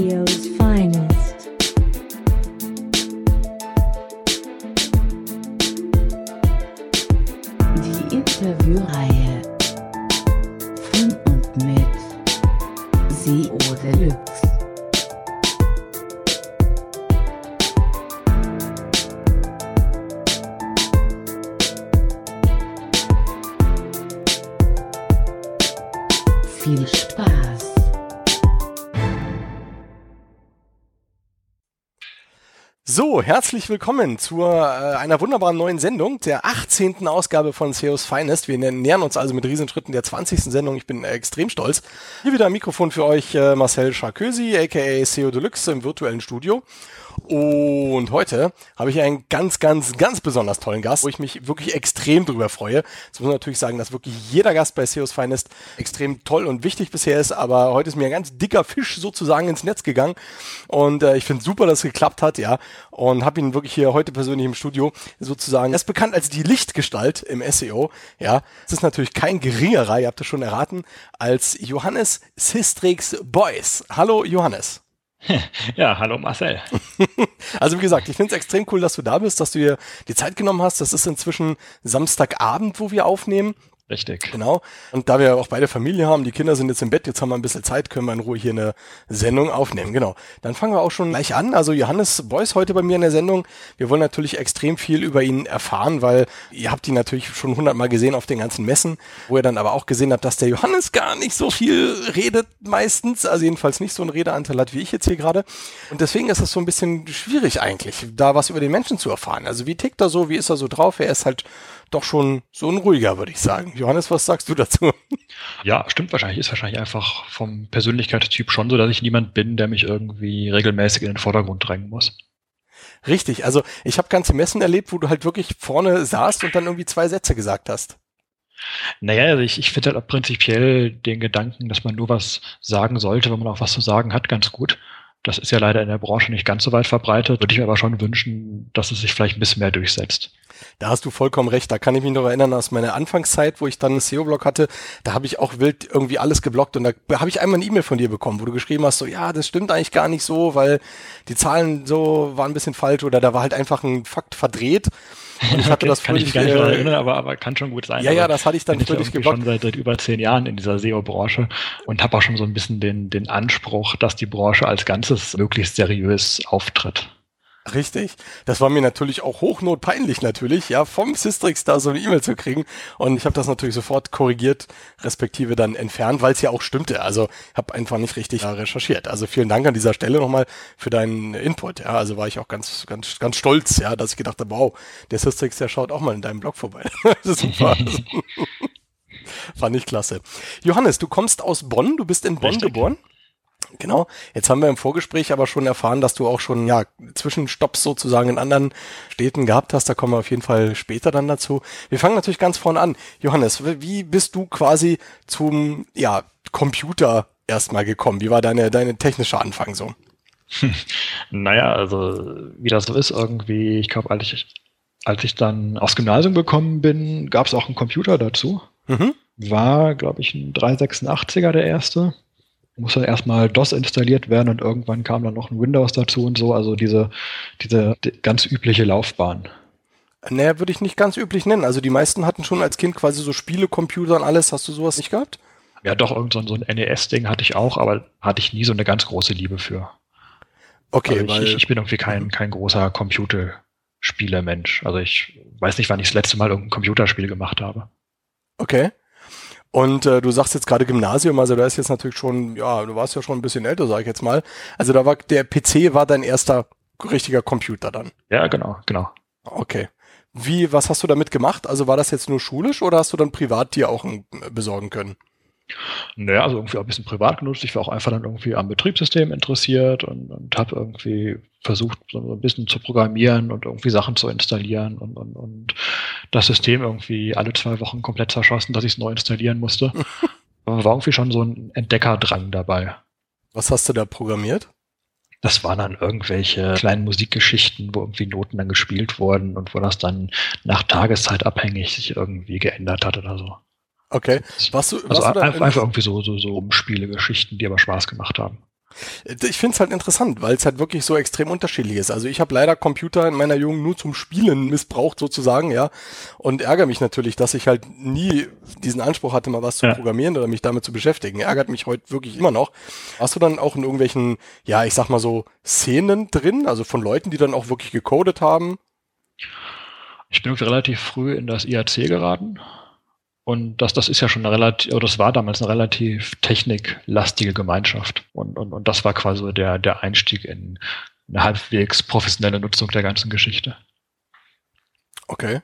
SEO's So, herzlich willkommen zu äh, einer wunderbaren neuen Sendung, der 18. Ausgabe von SEOs Finest. Wir nä- nähern uns also mit Riesenschritten der 20. Sendung. Ich bin äh, extrem stolz. Hier wieder am Mikrofon für euch äh, Marcel Charkösi, aka SEO Deluxe im virtuellen Studio. Und heute habe ich einen ganz, ganz, ganz besonders tollen Gast, wo ich mich wirklich extrem drüber freue. Jetzt muss man natürlich sagen, dass wirklich jeder Gast bei SEOs Finest extrem toll und wichtig bisher ist, aber heute ist mir ein ganz dicker Fisch sozusagen ins Netz gegangen. Und äh, ich finde super, dass es geklappt hat, ja. Und habe ihn wirklich hier heute persönlich im Studio sozusagen. Er ist bekannt als die Lichtgestalt im SEO, ja. Es ist natürlich kein geringerer, ihr habt es schon erraten, als Johannes Sistrix Boys. Hallo Johannes. Ja, hallo Marcel. Also wie gesagt, ich finde es extrem cool, dass du da bist, dass du dir die Zeit genommen hast. Das ist inzwischen Samstagabend, wo wir aufnehmen. Richtig. Genau. Und da wir auch beide Familie haben, die Kinder sind jetzt im Bett, jetzt haben wir ein bisschen Zeit, können wir in Ruhe hier eine Sendung aufnehmen. Genau. Dann fangen wir auch schon gleich an. Also Johannes Beuys heute bei mir in der Sendung. Wir wollen natürlich extrem viel über ihn erfahren, weil ihr habt ihn natürlich schon hundertmal gesehen auf den ganzen Messen, wo ihr dann aber auch gesehen habt, dass der Johannes gar nicht so viel redet meistens, also jedenfalls nicht so einen Redeanteil hat wie ich jetzt hier gerade. Und deswegen ist es so ein bisschen schwierig eigentlich, da was über den Menschen zu erfahren. Also wie tickt er so, wie ist er so drauf? Er ist halt doch schon so ein ruhiger, würde ich sagen. Johannes, was sagst du dazu? Ja, stimmt wahrscheinlich. Ist wahrscheinlich einfach vom Persönlichkeitstyp schon so, dass ich niemand bin, der mich irgendwie regelmäßig in den Vordergrund drängen muss. Richtig, also ich habe ganze Messen erlebt, wo du halt wirklich vorne saßt und dann irgendwie zwei Sätze gesagt hast. Naja, also ich, ich finde halt auch prinzipiell den Gedanken, dass man nur was sagen sollte, wenn man auch was zu sagen hat, ganz gut. Das ist ja leider in der Branche nicht ganz so weit verbreitet. Würde ich mir aber schon wünschen, dass es sich vielleicht ein bisschen mehr durchsetzt. Da hast du vollkommen recht. Da kann ich mich noch erinnern aus meiner Anfangszeit, wo ich dann einen SEO-Blog hatte. Da habe ich auch wild irgendwie alles geblockt und da habe ich einmal eine E-Mail von dir bekommen, wo du geschrieben hast, so ja, das stimmt eigentlich gar nicht so, weil die Zahlen so waren ein bisschen falsch oder da war halt einfach ein Fakt verdreht. Und ich hatte das kann ich mich gar nicht daran erinnern, aber, aber kann schon gut sein. Ja, ja, Aber das hatte ich dann völlig irgendwie geblockt. schon seit, seit über zehn Jahren in dieser SEO-Branche und habe auch schon so ein bisschen den, den Anspruch, dass die Branche als Ganzes möglichst seriös auftritt. Richtig. Das war mir natürlich auch hochnotpeinlich natürlich, ja, vom Systrix da so eine E-Mail zu kriegen. Und ich habe das natürlich sofort korrigiert, respektive dann entfernt, weil es ja auch stimmte. Also habe einfach nicht richtig recherchiert. Also vielen Dank an dieser Stelle nochmal für deinen Input. Ja, also war ich auch ganz, ganz, ganz stolz, ja, dass ich gedacht habe, wow, der Systrix, der schaut auch mal in deinem Blog vorbei. das ist super. Fand ich klasse. Johannes, du kommst aus Bonn, du bist in Bonn Richtig. geboren. Genau. Jetzt haben wir im Vorgespräch aber schon erfahren, dass du auch schon ja Zwischenstopps sozusagen in anderen Städten gehabt hast. Da kommen wir auf jeden Fall später dann dazu. Wir fangen natürlich ganz vorne an. Johannes, wie bist du quasi zum ja Computer erstmal gekommen? Wie war deine deine technische Anfang so? Naja, also wie das so ist, irgendwie, ich glaube, als ich, als ich dann aufs Gymnasium gekommen bin, gab es auch einen Computer dazu. Mhm. War, glaube ich, ein 386er der erste. Musste erstmal DOS installiert werden und irgendwann kam dann noch ein Windows dazu und so. Also diese, diese die ganz übliche Laufbahn. Naja, würde ich nicht ganz üblich nennen. Also die meisten hatten schon als Kind quasi so Spielecomputer und alles. Hast du sowas nicht gehabt? Ja, doch, irgend so ein, NES-Ding hatte ich auch, aber hatte ich nie so eine ganz große Liebe für. Okay, also weil ich, ich, ich bin irgendwie kein, kein großer Computerspielermensch. Also ich weiß nicht, wann ich das letzte Mal irgendein Computerspiel gemacht habe. Okay. Und äh, du sagst jetzt gerade Gymnasium, also da ist jetzt natürlich schon, ja, du warst ja schon ein bisschen älter, sag ich jetzt mal. Also da war der PC war dein erster richtiger Computer dann. Ja, genau, genau. Okay. Wie, was hast du damit gemacht? Also war das jetzt nur schulisch oder hast du dann privat dir auch einen äh, besorgen können? Naja, also irgendwie auch ein bisschen privat genutzt. Ich war auch einfach dann irgendwie am Betriebssystem interessiert und, und habe irgendwie versucht, so ein bisschen zu programmieren und irgendwie Sachen zu installieren und, und, und das System irgendwie alle zwei Wochen komplett zerschossen, dass ich es neu installieren musste. Aber war irgendwie schon so ein Entdeckerdrang dabei. Was hast du da programmiert? Das waren dann irgendwelche kleinen Musikgeschichten, wo irgendwie Noten dann gespielt wurden und wo das dann nach Tageszeit abhängig sich irgendwie geändert hat oder so. Okay. Warst du, warst Also du einfach, einfach irgendwie so, so, so Spielegeschichten, die aber Spaß gemacht haben. Ich finde es halt interessant, weil es halt wirklich so extrem unterschiedlich ist. Also ich habe leider Computer in meiner Jugend nur zum Spielen missbraucht sozusagen, ja. Und ärgere mich natürlich, dass ich halt nie diesen Anspruch hatte, mal was zu Ja. programmieren oder mich damit zu beschäftigen. Ärgert mich heute wirklich immer noch. Hast du dann auch in irgendwelchen, ja, ich sag mal so, Szenen drin, also von Leuten, die dann auch wirklich gecodet haben? Ich bin relativ früh in das IAC geraten. Und das, das ist ja schon eine relativ, oder das war damals eine relativ techniklastige Gemeinschaft. Und, und, und das war quasi der, der Einstieg in eine halbwegs professionelle Nutzung der ganzen Geschichte. Okay.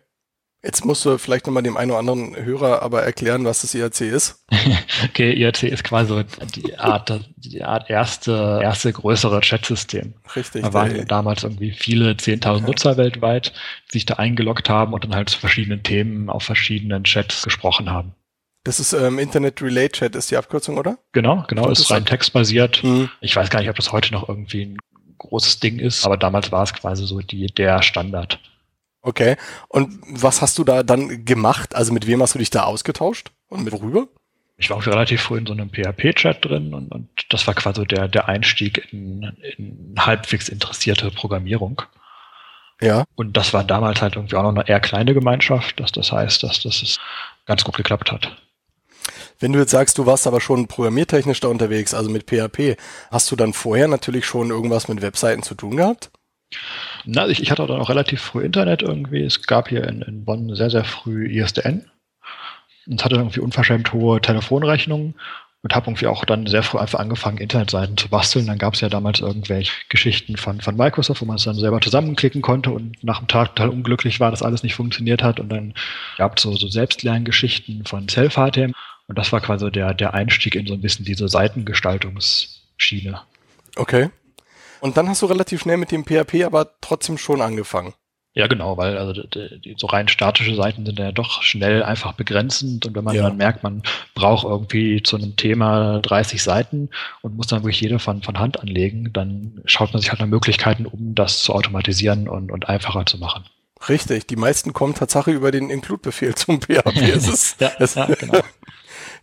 Jetzt musst du vielleicht nochmal dem einen oder anderen Hörer aber erklären, was das IAC ist. Okay, IAC ist quasi so die Art, die Art erste, erste größere Chatsystem. Richtig. Da waren der- damals irgendwie viele 10.000 Nutzer weltweit, die sich da eingeloggt haben und dann halt zu verschiedenen Themen auf verschiedenen Chats gesprochen haben. das ist ähm, Internet Relay Chat, ist die Abkürzung, oder? Genau, genau, ist rein textbasiert. Hm. Ich weiß gar nicht, ob das heute noch irgendwie ein großes Ding ist, aber damals war es quasi so die, der Standard. Okay. Und was hast du da dann gemacht? Also mit wem hast du dich da ausgetauscht? Und mit worüber? Ich war auch relativ früh in so einem PHP-Chat drin und, und das war quasi der, der Einstieg in, in halbwegs interessierte Programmierung. Ja. Und das war damals halt irgendwie auch noch eine eher kleine Gemeinschaft, dass das heißt, dass das ganz gut geklappt hat. Wenn du jetzt sagst, du warst aber schon programmiertechnisch da unterwegs, also mit PHP, hast du dann vorher natürlich schon irgendwas mit Webseiten zu tun gehabt? Na, ich, ich hatte dann auch relativ früh Internet irgendwie. Es gab hier in, in Bonn sehr, sehr früh ISDN. Und hatte irgendwie unverschämt hohe Telefonrechnungen und habe irgendwie auch dann sehr früh einfach angefangen, Internetseiten zu basteln. Dann gab es ja damals irgendwelche Geschichten von, von Microsoft, wo man es dann selber zusammenklicken konnte und nach dem Tag total unglücklich war, dass alles nicht funktioniert hat. Und dann gab es so, so Selbstlerngeschichten von Self-HTML. Und das war quasi der, der Einstieg in so ein bisschen diese Seitengestaltungsschiene. Okay. Und dann hast du relativ schnell mit dem PHP aber trotzdem schon angefangen. Ja, genau, weil also so rein statische Seiten sind ja doch schnell einfach begrenzend und wenn man Ja. dann merkt, man braucht irgendwie zu einem Thema 30 Seiten und muss dann wirklich jede von, von Hand anlegen, dann schaut man sich halt nach Möglichkeiten um, das zu automatisieren und, und einfacher zu machen. Richtig. Die meisten kommen Tatsache über den Include-Befehl zum PHP. Es ist, Ja, ja, genau.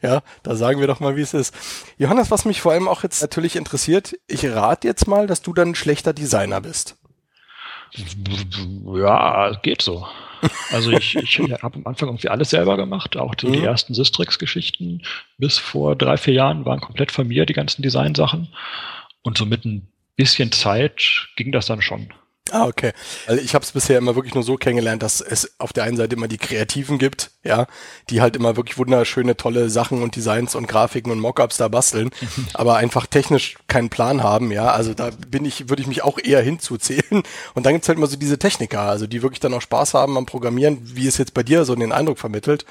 Ja, da sagen wir doch mal, wie es ist. Johannes, was mich vor allem auch jetzt natürlich interessiert, ich rate jetzt mal, dass du dann ein schlechter Designer bist. Ja, geht so. Also ich, ich habe am Anfang irgendwie alles selber gemacht, auch die, die Mhm. ersten Sistrix-Geschichten bis vor drei, vier Jahren waren komplett von mir, die ganzen Designsachen. Und so mit ein bisschen Zeit ging das dann schon. Ah, okay. Weil ich habe es bisher immer wirklich nur so kennengelernt, dass es auf der einen Seite immer die Kreativen gibt, ja, die halt immer wirklich wunderschöne, tolle Sachen und Designs und Grafiken und Mockups da basteln, aber einfach technisch keinen Plan haben, ja. Also da bin ich, würde ich mich auch eher hinzuzählen. Und dann gibt's halt immer so diese Techniker, also die wirklich dann auch Spaß haben am Programmieren, wie es jetzt bei dir so den Eindruck vermittelt.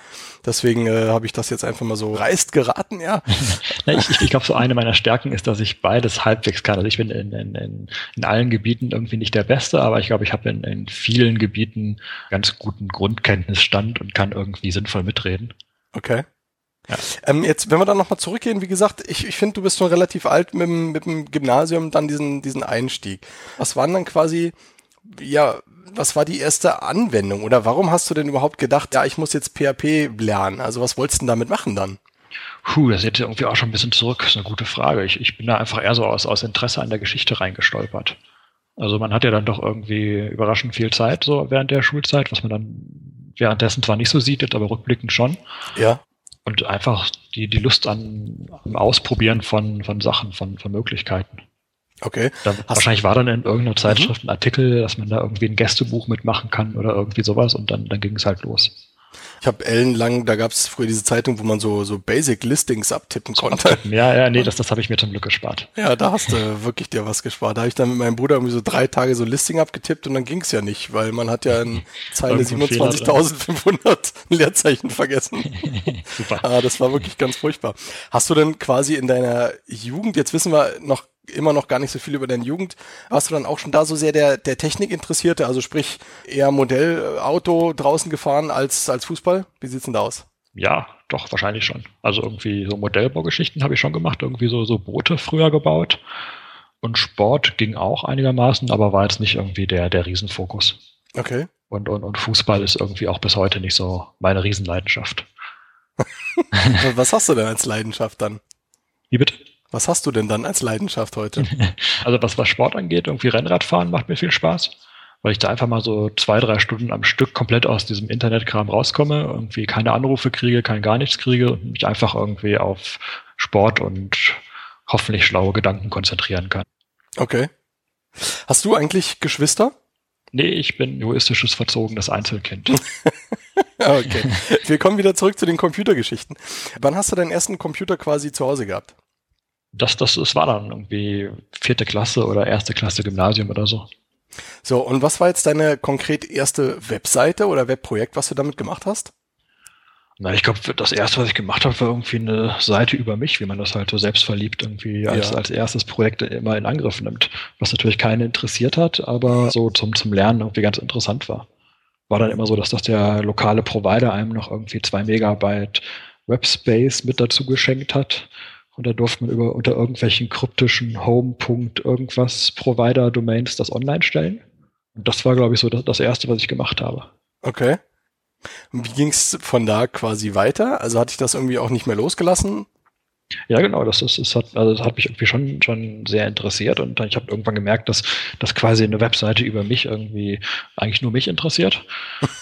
Deswegen äh, habe ich das jetzt einfach mal so reißt geraten, ja. Na, ich ich, ich glaube, so eine meiner Stärken ist, dass ich beides halbwegs kann. Also ich bin in, in, in, in allen Gebieten irgendwie nicht der Beste, aber ich glaube, ich habe in, in vielen Gebieten ganz guten Grundkenntnisstand und kann irgendwie sinnvoll mitreden. Okay. Ja. Ähm, jetzt, wenn wir dann nochmal zurückgehen, wie gesagt, ich, ich finde, du bist schon relativ alt mit dem, mit dem Gymnasium, dann diesen, diesen Einstieg. Was waren dann quasi, ja, was war die erste Anwendung oder warum hast du denn überhaupt gedacht, ja, ich muss jetzt PHP lernen? Also was wolltest du denn damit machen dann? Puh, das jetzt irgendwie auch schon ein bisschen zurück. Das ist eine gute Frage. Ich, ich bin da einfach eher so aus, aus Interesse an der Geschichte reingestolpert. Also man hat ja dann doch irgendwie überraschend viel Zeit so während der Schulzeit, was man dann währenddessen zwar nicht so sieht, aber rückblickend schon. Ja. Und einfach die, die Lust an, am Ausprobieren von, von Sachen, von, von Möglichkeiten. Okay. Da, wahrscheinlich war dann in irgendeiner Zeitschrift ein Artikel, dass man da irgendwie ein Gästebuch mitmachen kann oder irgendwie sowas und dann, dann ging es halt los. Ich habe ellenlang, da gab es früher diese Zeitung, wo man so, so Basic Listings abtippen konnte. Ja, ja, nee, das, das habe ich mir zum Glück gespart. Ja, da hast du wirklich dir was gespart. Da habe ich dann mit meinem Bruder irgendwie so drei Tage so Listing abgetippt und dann ging's ja nicht, weil man hat ja in Zeile Irgendwo ein Fehler drin. 27.500 ein Leerzeichen vergessen. Super. Ah, das war wirklich ganz furchtbar. Hast du denn quasi in deiner Jugend, jetzt wissen wir noch immer noch gar nicht so viel über deine Jugend, warst du dann auch schon da so sehr der, der Technik interessierte, also sprich eher Modellauto draußen gefahren als, als Fußball? Wie sieht's denn da aus? Ja, doch, wahrscheinlich schon. Also irgendwie so Modellbaugeschichten habe ich schon gemacht, irgendwie so, so Boote früher gebaut. Und Sport ging auch einigermaßen, aber war jetzt nicht irgendwie der, der Riesenfokus. Okay. Und, und, und Fußball ist irgendwie auch bis heute nicht so meine Riesenleidenschaft. Was hast du denn als Leidenschaft dann? Wie bitte? Was hast du denn dann als Leidenschaft heute? Also was, was Sport angeht, irgendwie Rennradfahren macht mir viel Spaß, weil ich da einfach mal so zwei, drei Stunden am Stück komplett aus diesem Internetkram rauskomme, irgendwie keine Anrufe kriege, kein gar nichts kriege und mich einfach irgendwie auf Sport und hoffentlich schlaue Gedanken konzentrieren kann. Okay. Hast du eigentlich Geschwister? Nee, ich bin egoistisches, verzogenes Einzelkind. okay. Wir kommen wieder zurück zu den Computergeschichten. Wann hast du deinen ersten Computer quasi zu Hause gehabt? Das, das, das war dann irgendwie vierte Klasse oder erste Klasse Gymnasium oder so. So, und was war jetzt deine konkret erste Webseite oder Webprojekt, was du damit gemacht hast? Na, ich glaube, das erste, was ich gemacht habe, war irgendwie eine Seite über mich, wie man das halt so selbstverliebt irgendwie als, Ja. als erstes Projekt immer in Angriff nimmt. Was natürlich keinen interessiert hat, aber so zum, zum Lernen irgendwie ganz interessant war. War dann immer so, dass das der lokale Provider einem noch irgendwie zwei Megabyte Webspace mit dazu geschenkt hat. Und da durfte man über unter irgendwelchen kryptischen Home. irgendwas Provider-Domains das online stellen. Und das war, glaube ich, so das, das erste, was ich gemacht habe. Okay. Und Wie ging's von da quasi weiter? Also hatte ich das irgendwie auch nicht mehr losgelassen? Ja, genau, das ist, es hat, also das hat mich irgendwie schon, schon sehr interessiert und ich habe irgendwann gemerkt, dass, dass quasi eine Webseite über mich irgendwie eigentlich nur mich interessiert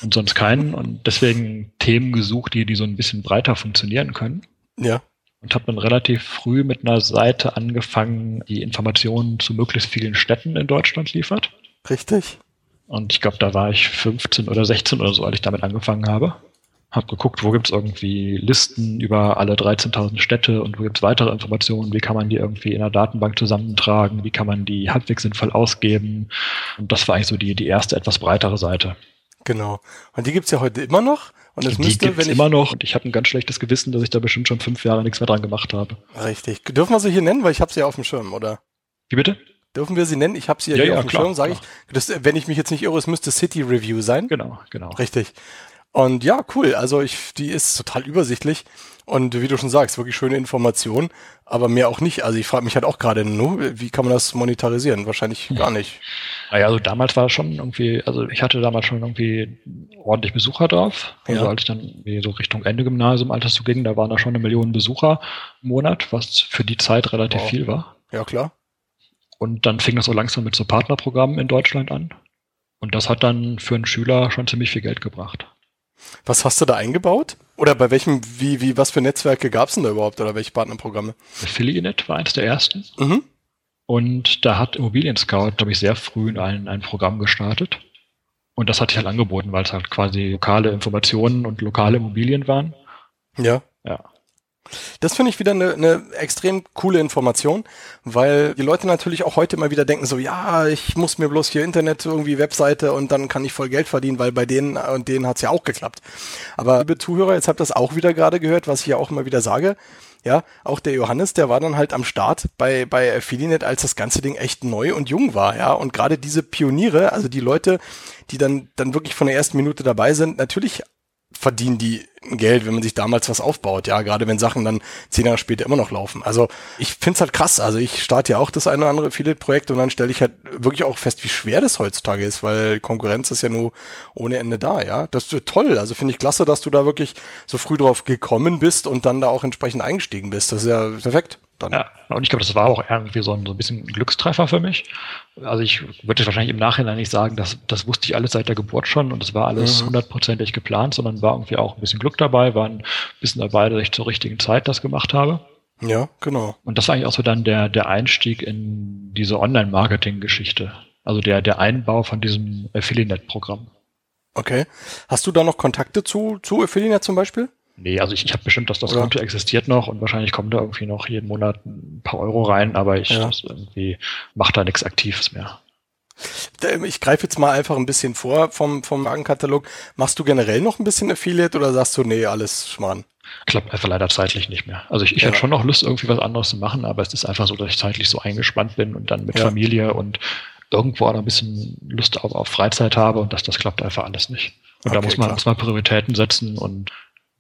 und sonst keinen und deswegen Themen gesucht, die, die so ein bisschen breiter funktionieren können Ja. Und habe dann relativ früh mit einer Seite angefangen, die Informationen zu möglichst vielen Städten in Deutschland liefert. Richtig. Und ich glaube, da war ich 15 oder 16 oder so, als ich damit angefangen habe. Hab geguckt, wo gibt's irgendwie Listen über alle 13.000 Städte und wo gibt's weitere Informationen, wie kann man die irgendwie in einer Datenbank zusammentragen, wie kann man die halbwegs sinnvoll ausgeben. Und das war eigentlich so die, die erste etwas breitere Seite. Genau. Und die gibt's ja heute immer noch. Und es müsste, gibt's wenn ich. immer noch und ich habe ein ganz schlechtes Gewissen, dass ich da bestimmt schon fünf Jahre nichts mehr dran gemacht habe. Richtig. Dürfen wir sie hier nennen, weil ich habe sie ja auf dem Schirm, oder? Wie bitte? Dürfen wir sie nennen? Ich habe sie ja, Ja, hier ja, auf dem klar, Schirm, sage ich. Das, wenn ich mich jetzt nicht irre, es müsste City Review sein. Genau, genau. Richtig. Und ja, cool. Also ich, die ist total übersichtlich und wie du schon sagst, wirklich schöne Information, aber mehr auch nicht. Also ich frage mich halt auch gerade, wie kann man das monetarisieren? Wahrscheinlich gar nicht. Naja, also damals war es schon irgendwie, also ich hatte damals schon irgendwie ordentlich Besucher drauf. Also Ja. als ich dann so Richtung Ende Gymnasium Alters zu ging, da waren da schon eine Million Besucher im Monat, was für die Zeit relativ Wow. viel war. Ja, klar. Und dann fing das so langsam mit so Partnerprogrammen in Deutschland an. Und das hat dann für einen Schüler schon ziemlich viel Geld gebracht. Was hast du da eingebaut? Oder bei welchem, wie, wie, was für Netzwerke gab's denn da überhaupt oder welche Partnerprogramme? Affiliate war eins der ersten. Mhm. Und da hat Immobilien Scout, glaube ich, sehr früh ein, ein Programm gestartet. Und das hatte ich halt angeboten, weil es halt quasi lokale Informationen und lokale Immobilien waren. Ja. Das finde ich wieder eine, eine extrem coole Information, weil die Leute natürlich auch heute mal wieder denken so, ja, ich muss mir bloß hier Internet, irgendwie Webseite und dann kann ich voll Geld verdienen, weil bei denen und denen hat's ja auch geklappt. Aber liebe Zuhörer, jetzt habt ihr das auch wieder gerade gehört, was ich ja auch immer wieder sage. Ja, auch der Johannes, der war dann halt am Start bei, bei Affiliate, als das ganze Ding echt neu und jung war, ja. Und gerade diese Pioniere, also die Leute, die dann, dann wirklich von der ersten Minute dabei sind, natürlich verdienen die Geld, wenn man sich damals was aufbaut, ja, gerade wenn Sachen dann zehn Jahre später immer noch laufen. Also ich find's halt krass. Also ich starte ja auch das eine oder andere Affiliate-Projekt und dann stelle ich halt wirklich auch fest, wie schwer das heutzutage ist, weil Konkurrenz ist ja nur ohne Ende da, ja. Das ist toll. Also finde ich klasse, dass du da wirklich so früh drauf gekommen bist und dann da auch entsprechend eingestiegen bist. Das ist ja perfekt. Dann. Ja, und ich glaube, das war auch irgendwie so ein, so ein bisschen ein Glückstreffer für mich. Also ich würde wahrscheinlich im Nachhinein nicht sagen, dass das wusste ich alles seit der Geburt schon und es war alles Mhm. hundertprozentig geplant, sondern war irgendwie auch ein bisschen Glück dabei, war ein bisschen dabei, dass ich zur richtigen Zeit das gemacht habe. Ja, genau. Und das war eigentlich auch so dann der, der Einstieg in diese Online-Marketing-Geschichte. Also der, der Einbau von diesem Affiliate-Programm. Okay. Hast du da noch Kontakte zu, zu Affiliate zum Beispiel? Nee, also ich, ich habe bestimmt, dass das Oder? Konto existiert noch und wahrscheinlich kommen da irgendwie noch jeden Monat ein paar Euro rein, aber ich Ja. irgendwie mache da nichts Aktives mehr. Ähm, Ich greife jetzt mal einfach ein bisschen vor vom, vom Wagenkatalog. Machst du generell noch ein bisschen Affiliate oder sagst du, nee, alles Schmarrn? Klappt einfach leider zeitlich nicht mehr. Also ich, ich Ja. hätte schon noch Lust, irgendwie was anderes zu machen, aber es ist einfach so, dass ich zeitlich so eingespannt bin und dann mit Ja. Familie und irgendwo auch noch ein bisschen Lust auf, auf Freizeit habe und das, das klappt einfach alles nicht. Und da Okay, muss man, klar. muss man Prioritäten setzen und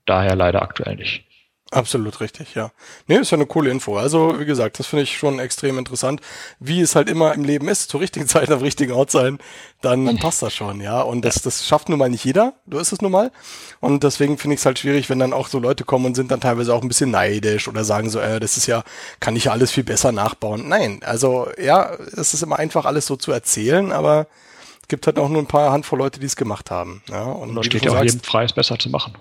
daher leider aktuell nicht. Absolut richtig, ja. Nee, ist ja eine coole Info. Also, wie gesagt, das finde ich schon extrem interessant. Wie es halt immer im Leben ist, zur richtigen Zeit am richtigen Ort sein, dann passt das schon, ja. Und das, das schafft nun mal nicht jeder. Du ist es nun mal. Und deswegen finde ich es halt schwierig, wenn dann auch so Leute kommen und sind dann teilweise auch ein bisschen neidisch oder sagen so, äh, das ist ja, kann ich ja alles viel besser nachbauen. Nein, also, ja, es ist immer einfach alles so zu erzählen, aber es gibt halt auch nur ein paar Handvoll Leute, die es gemacht haben. Ja, und da steht ja auch jedem frei, es besser zu machen.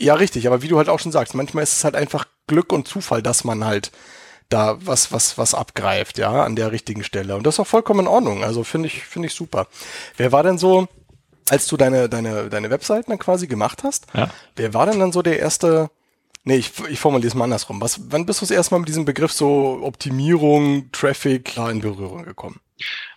Ja, richtig, aber wie du halt auch schon sagst, manchmal ist es halt einfach Glück und Zufall, dass man halt da was, was, was abgreift, ja, an der richtigen Stelle. Und das ist auch vollkommen in Ordnung. Also finde ich, finde ich super. Wer war denn so, als du deine, deine, deine Webseiten dann quasi gemacht hast, Ja. wer war denn dann so der erste, nee, ich, ich formuliere es mal andersrum. Was, wann bist du das erste Mal mit diesem Begriff so Optimierung, Traffic da in Berührung gekommen?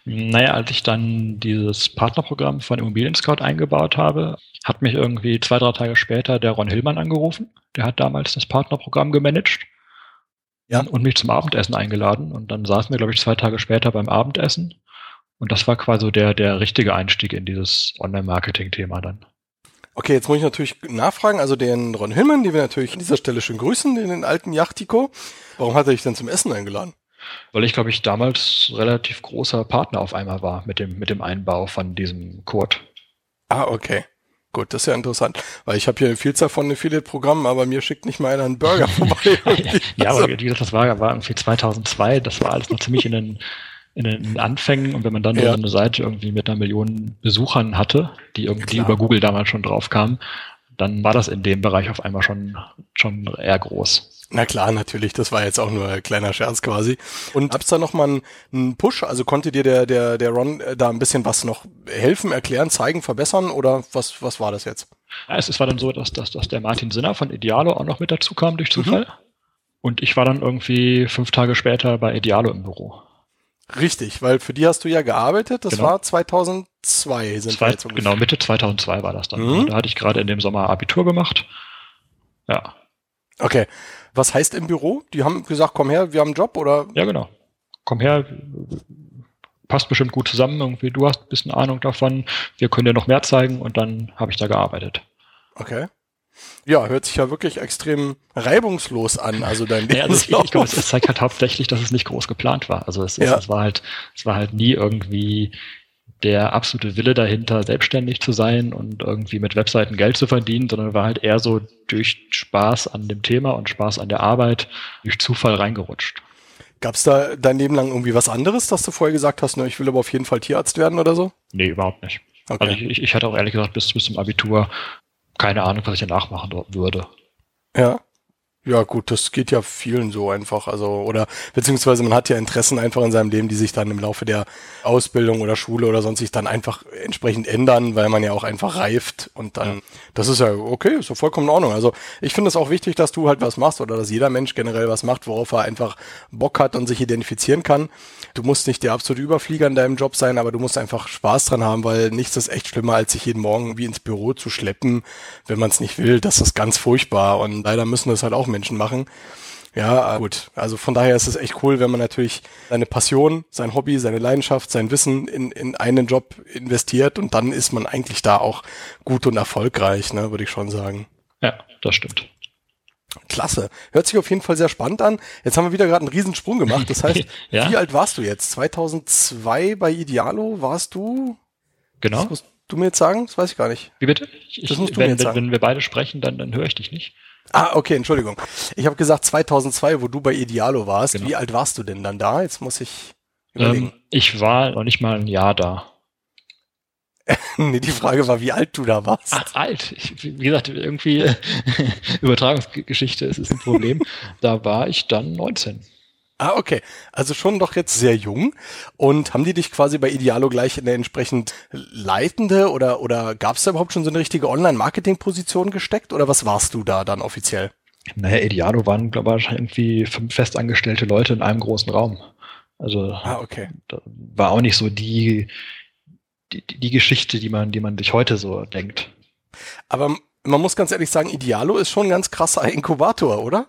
Naja, als ich dann dieses Partnerprogramm von Immobilien Scout eingebaut habe, hat mich irgendwie zwei, drei Tage später der Ron Hillmann angerufen. Der hat damals das Partnerprogramm gemanagt. Ja. Und mich zum Abendessen eingeladen. Und dann saßen wir, glaube ich, zwei Tage später beim Abendessen. Und das war quasi der, der richtige Einstieg in dieses Online-Marketing-Thema dann. Okay, jetzt muss ich natürlich nachfragen, also den Ron Hillmann, die wir natürlich an dieser Stelle schön grüßen, den, den alten Yachtiko. Warum hat er dich denn zum Essen eingeladen? Weil ich, glaube ich, damals relativ großer Partner auf einmal war mit dem, mit dem Einbau von diesem Code. Ah, okay. Gut, das ist ja interessant, weil ich habe hier eine Vielzahl von Affiliate-Programmen, aber mir schickt nicht mal einer einen Burger vorbei. Ja, aber wie gesagt, das war, war irgendwie 2002, das war alles noch ziemlich in den, in den Anfängen und wenn man dann Ja. so eine Seite irgendwie mit einer Million Besuchern hatte, die irgendwie Klar. über Google damals schon drauf kamen, dann war das in dem Bereich auf einmal schon, schon eher groß. Na klar, natürlich, das war jetzt auch nur ein kleiner Scherz quasi. Und gab's da nochmal einen, einen Push? Also konnte dir der, der, der Ron äh, da ein bisschen was noch helfen, erklären, zeigen, verbessern oder was, was war das jetzt? Ja, es, es war dann so, dass, dass, dass der Martin Sinner von Idealo auch noch mit dazu kam durch Mhm. Zufall. Und ich war dann irgendwie fünf Tage später bei Idealo im Büro. Richtig, weil für die hast du ja gearbeitet, das Genau. war 2002 sind wir Zwei, jetzt ungefähr. genau, Mitte 2002 war das dann. Mhm. Da hatte ich gerade in dem Sommer Abitur gemacht. Ja, Okay. Was heißt im Büro? Die haben gesagt, komm her, wir haben einen Job oder? Ja, genau. Komm her, passt bestimmt gut zusammen. Irgendwie, du hast ein bisschen Ahnung davon. Wir können dir noch mehr zeigen und dann habe ich da gearbeitet. Okay. Ja, hört sich ja wirklich extrem reibungslos an, also dein Ja, also ich, ich glaube, es, zeigt halt hauptsächlich, dass es nicht groß geplant war. Also es, es, Ja. es war halt, es war halt nie irgendwie der absolute Wille dahinter, selbstständig zu sein und irgendwie mit Webseiten Geld zu verdienen, sondern war halt eher so durch Spaß an dem Thema und Spaß an der Arbeit durch Zufall reingerutscht. Gab's da dein Leben lang irgendwie was anderes, dass du vorher gesagt hast, ne, ich will aber auf jeden Fall Tierarzt werden oder so? Nee, überhaupt nicht. Okay. Also ich, ich, hatte auch ehrlich gesagt bis, bis zum Abitur keine Ahnung, was ich danach machen würde. Ja. Ja, gut, das geht ja vielen so einfach. Also, oder beziehungsweise man hat ja Interessen einfach in seinem Leben, die sich dann im Laufe der Ausbildung oder Schule oder sonst sich dann einfach entsprechend ändern, weil man ja auch einfach reift und dann, das ist ja okay, ist ja vollkommen in Ordnung. Also ich finde es auch wichtig, dass du halt was machst oder dass jeder Mensch generell was macht, worauf er einfach Bock hat und sich identifizieren kann. Du musst nicht der absolute Überflieger in deinem Job sein, aber du musst einfach Spaß dran haben, weil nichts ist echt schlimmer, als sich jeden Morgen wie ins Büro zu schleppen, wenn man es nicht will. Das ist ganz furchtbar und leider müssen das halt auch Menschen machen. Ja, äh, gut. Also von daher ist es echt cool, wenn man natürlich seine Passion, sein Hobby, seine Leidenschaft, sein Wissen in, in einen Job investiert und dann ist man eigentlich da auch gut und erfolgreich, ne, würde ich schon sagen. Ja, das stimmt. Klasse. Hört sich auf jeden Fall sehr spannend an. Jetzt haben wir wieder gerade einen Riesensprung gemacht. Das heißt, Ja. wie alt warst du jetzt? 2002 bei Idealo warst du? Genau. Das musst du mir jetzt sagen? Das weiß ich gar nicht. Wie bitte? Ich, Das musst du mir wenn, jetzt wenn, sagen. wenn wir beide sprechen, dann, dann höre ich dich nicht. Ah, okay, Entschuldigung. Ich habe gesagt 2002, wo du bei Idealo warst. Genau. Wie alt warst du denn dann da? Jetzt muss ich überlegen. Ähm, ich war noch nicht mal ein Jahr da. nee, die Frage war, wie alt du da warst. Ach, alt. Ich, wie gesagt, irgendwie Übertragungsgeschichte, es ist ein Problem. da war ich dann 19. Ah, okay. Also schon doch jetzt sehr jung. Und haben die dich quasi bei Idealo gleich in der entsprechend leitende oder, oder gab es da überhaupt schon so eine richtige Online-Marketing-Position gesteckt? Oder was warst du da dann offiziell? Naja, Idealo waren, glaube ich, irgendwie fünf festangestellte Leute in einem großen Raum. Also Ah, okay. war auch nicht so die, die, die Geschichte, die man, die man sich heute so denkt. Aber man muss ganz ehrlich sagen, Idealo ist schon ein ganz krasser Inkubator, oder?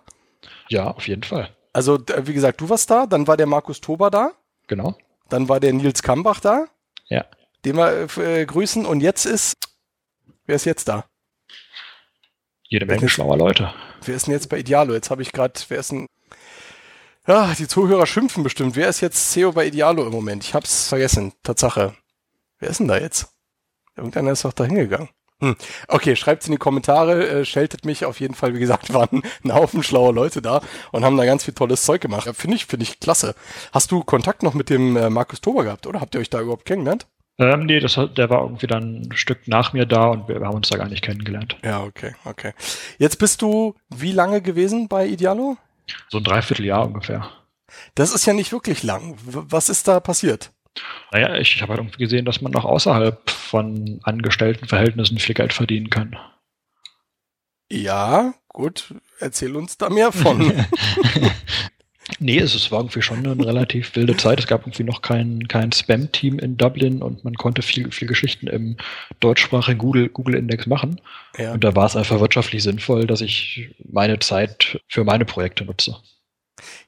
Ja, auf jeden Fall. Also, wie gesagt, du warst da, dann war der Markus Tober da, Genau. dann war der Nils Kambach da, Ja. den wir äh, äh, grüßen. Und jetzt ist, wer ist jetzt da? Jede Menge schlauer Leute. Wer ist denn jetzt bei Idealo? Jetzt habe ich gerade, wer ist denn. Ja, die Zuhörer schimpfen bestimmt. Wer ist jetzt CEO bei Idealo im Moment? Ich hab's vergessen. Tatsache. Wer ist denn da jetzt? Irgendeiner ist doch da hingegangen. Hm. Okay, schreibt's in die Kommentare, äh, scheltet mich auf jeden Fall. Wie gesagt, waren ein Haufen schlauer Leute da und haben da ganz viel tolles Zeug gemacht. Ja, finde ich, finde ich klasse. Hast du Kontakt noch mit dem äh, Markus Tober gehabt oder habt ihr euch da überhaupt kennengelernt? Ähm, nee, das, der war irgendwie dann ein Stück nach mir da und wir haben uns da gar nicht kennengelernt. Ja, okay, okay. Jetzt bist du wie lange gewesen bei Idealo? So ein Dreivierteljahr ungefähr. Das ist ja nicht wirklich lang. Was ist da passiert? Naja, ich, ich habe halt irgendwie gesehen, dass man auch außerhalb von Angestelltenverhältnissen viel Geld verdienen kann. Ja, gut. Erzähl uns da mehr von. Nee, es es war irgendwie schon eine relativ wilde Zeit. Es gab irgendwie noch kein, kein Spam-Team in Dublin und man konnte viel, viel Geschichten im deutschsprachigen Google, Google-Index machen. ja. Und da war es einfach wirtschaftlich sinnvoll, dass ich meine Zeit für meine Projekte nutze.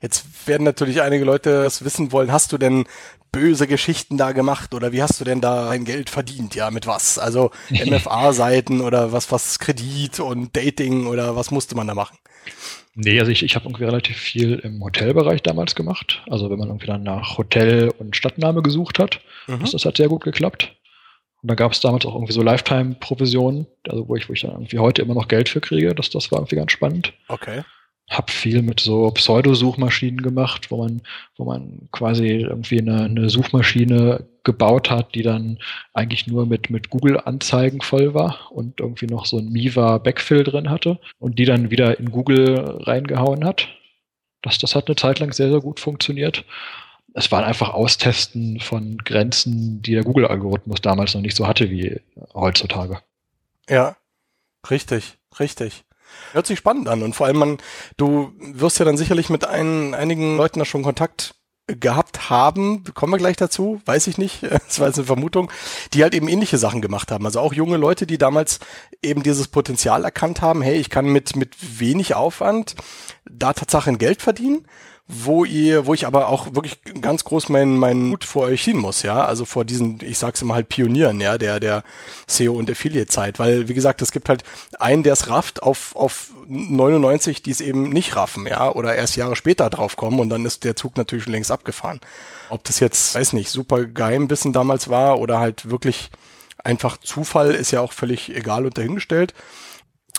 Jetzt werden natürlich einige Leute das wissen wollen. Hast du denn böse Geschichten da gemacht oder wie hast du denn da dein Geld verdient? Ja, mit was? Also MFA-Seiten oder was, was Kredit und Dating oder was musste man da machen? Nee, also ich, ich habe irgendwie relativ viel im Hotelbereich damals gemacht. Also wenn man irgendwie dann nach Hotel und Stadtname gesucht hat, Mhm. das, das hat sehr gut geklappt. Und da gab es damals auch irgendwie so Lifetime-Provisionen, also wo ich, wo ich dann irgendwie heute immer noch Geld für kriege. Das, das war irgendwie ganz spannend. Okay. Hab viel mit so Pseudosuchmaschinen gemacht, wo man, wo man quasi irgendwie eine, eine Suchmaschine gebaut hat, die dann eigentlich nur mit, mit Google-Anzeigen voll war und irgendwie noch so ein Miva Backfill drin hatte und die dann wieder in Google reingehauen hat. Das, das hat eine Zeit lang sehr, sehr gut funktioniert. Es war einfach Austesten von Grenzen, die der Google-Algorithmus damals noch nicht so hatte wie heutzutage. Ja, richtig, richtig. Hört sich spannend an und vor allem man, du wirst ja dann sicherlich mit ein, einigen Leuten da schon Kontakt gehabt haben, kommen wir gleich dazu, weiß ich nicht, das war jetzt eine Vermutung, die halt eben ähnliche Sachen gemacht haben. Also auch junge Leute, die damals eben dieses Potenzial erkannt haben, hey, ich kann mit, mit wenig Aufwand da Tatsache Geld verdienen, wo ihr, wo ich aber auch wirklich ganz groß meinen meinen Mut vor euch hin muss, ja, also vor diesen, ich sag's immer halt Pionieren, ja, der der SEO und Affiliate-Zeit, weil wie gesagt, es gibt halt einen, der es rafft, auf auf 99, die es eben nicht raffen, ja, oder erst Jahre später draufkommen und dann ist der Zug natürlich schon längst abgefahren. Ob das jetzt, weiß nicht, super Geheimwissen damals war oder halt wirklich einfach Zufall, ist ja auch völlig egal und dahingestellt.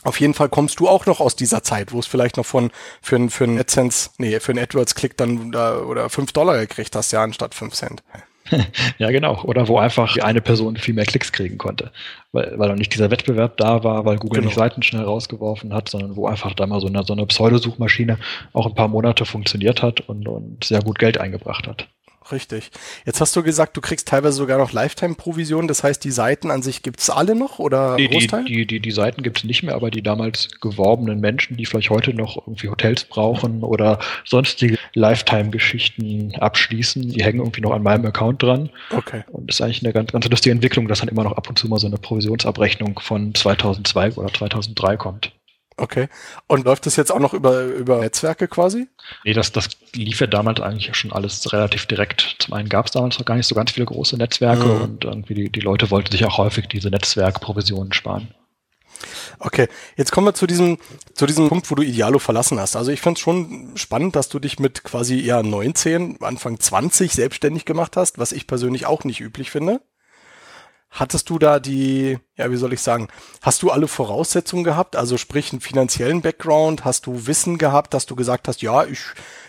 Auf jeden Fall kommst du auch noch aus dieser Zeit, wo es vielleicht noch von für ein für AdSense, nee, für einen AdWords-Klick dann da, oder fünf Dollar gekriegt hast, ja, anstatt fünf Cent. Ja, genau. Oder wo einfach eine Person viel mehr Klicks kriegen konnte. Weil, weil auch nicht dieser Wettbewerb da war, weil Google Genau. nicht Seiten schnell rausgeworfen hat, sondern wo einfach da mal so eine, so eine Pseudosuchmaschine auch ein paar Monate funktioniert hat und, und sehr gut Geld eingebracht hat. Richtig. Jetzt hast du gesagt, du kriegst teilweise sogar noch Lifetime-Provision. Das heißt, die Seiten an sich gibt's alle noch oder Die, die, Großteil? die, die, die Seiten gibt es nicht mehr, aber die damals geworbenen Menschen, die vielleicht heute noch irgendwie Hotels brauchen oder sonstige Lifetime-Geschichten abschließen, die hängen irgendwie noch an meinem Account dran. Okay. Und das ist eigentlich eine ganz, ganz lustige Entwicklung, dass dann immer noch ab und zu mal so eine Provisionsabrechnung von 2002 oder 2003 kommt. Okay. Und läuft das jetzt auch noch über, über Netzwerke quasi? Nee, das, das lief ja damals eigentlich schon alles relativ direkt. Zum einen gab es damals noch gar nicht so ganz viele große Netzwerke Mhm. und irgendwie die, die Leute wollten sich auch häufig diese Netzwerkprovisionen sparen. Okay, jetzt kommen wir zu diesem, zu diesem Punkt, wo du Idealo verlassen hast. Also ich finde es schon spannend, dass du dich mit quasi eher 19, Anfang 20 selbstständig gemacht hast, was ich persönlich auch nicht üblich finde. Hattest du da die, ja, wie soll ich sagen, hast du alle Voraussetzungen gehabt? Also sprich einen finanziellen Background, hast du Wissen gehabt, dass du gesagt hast, ja, ich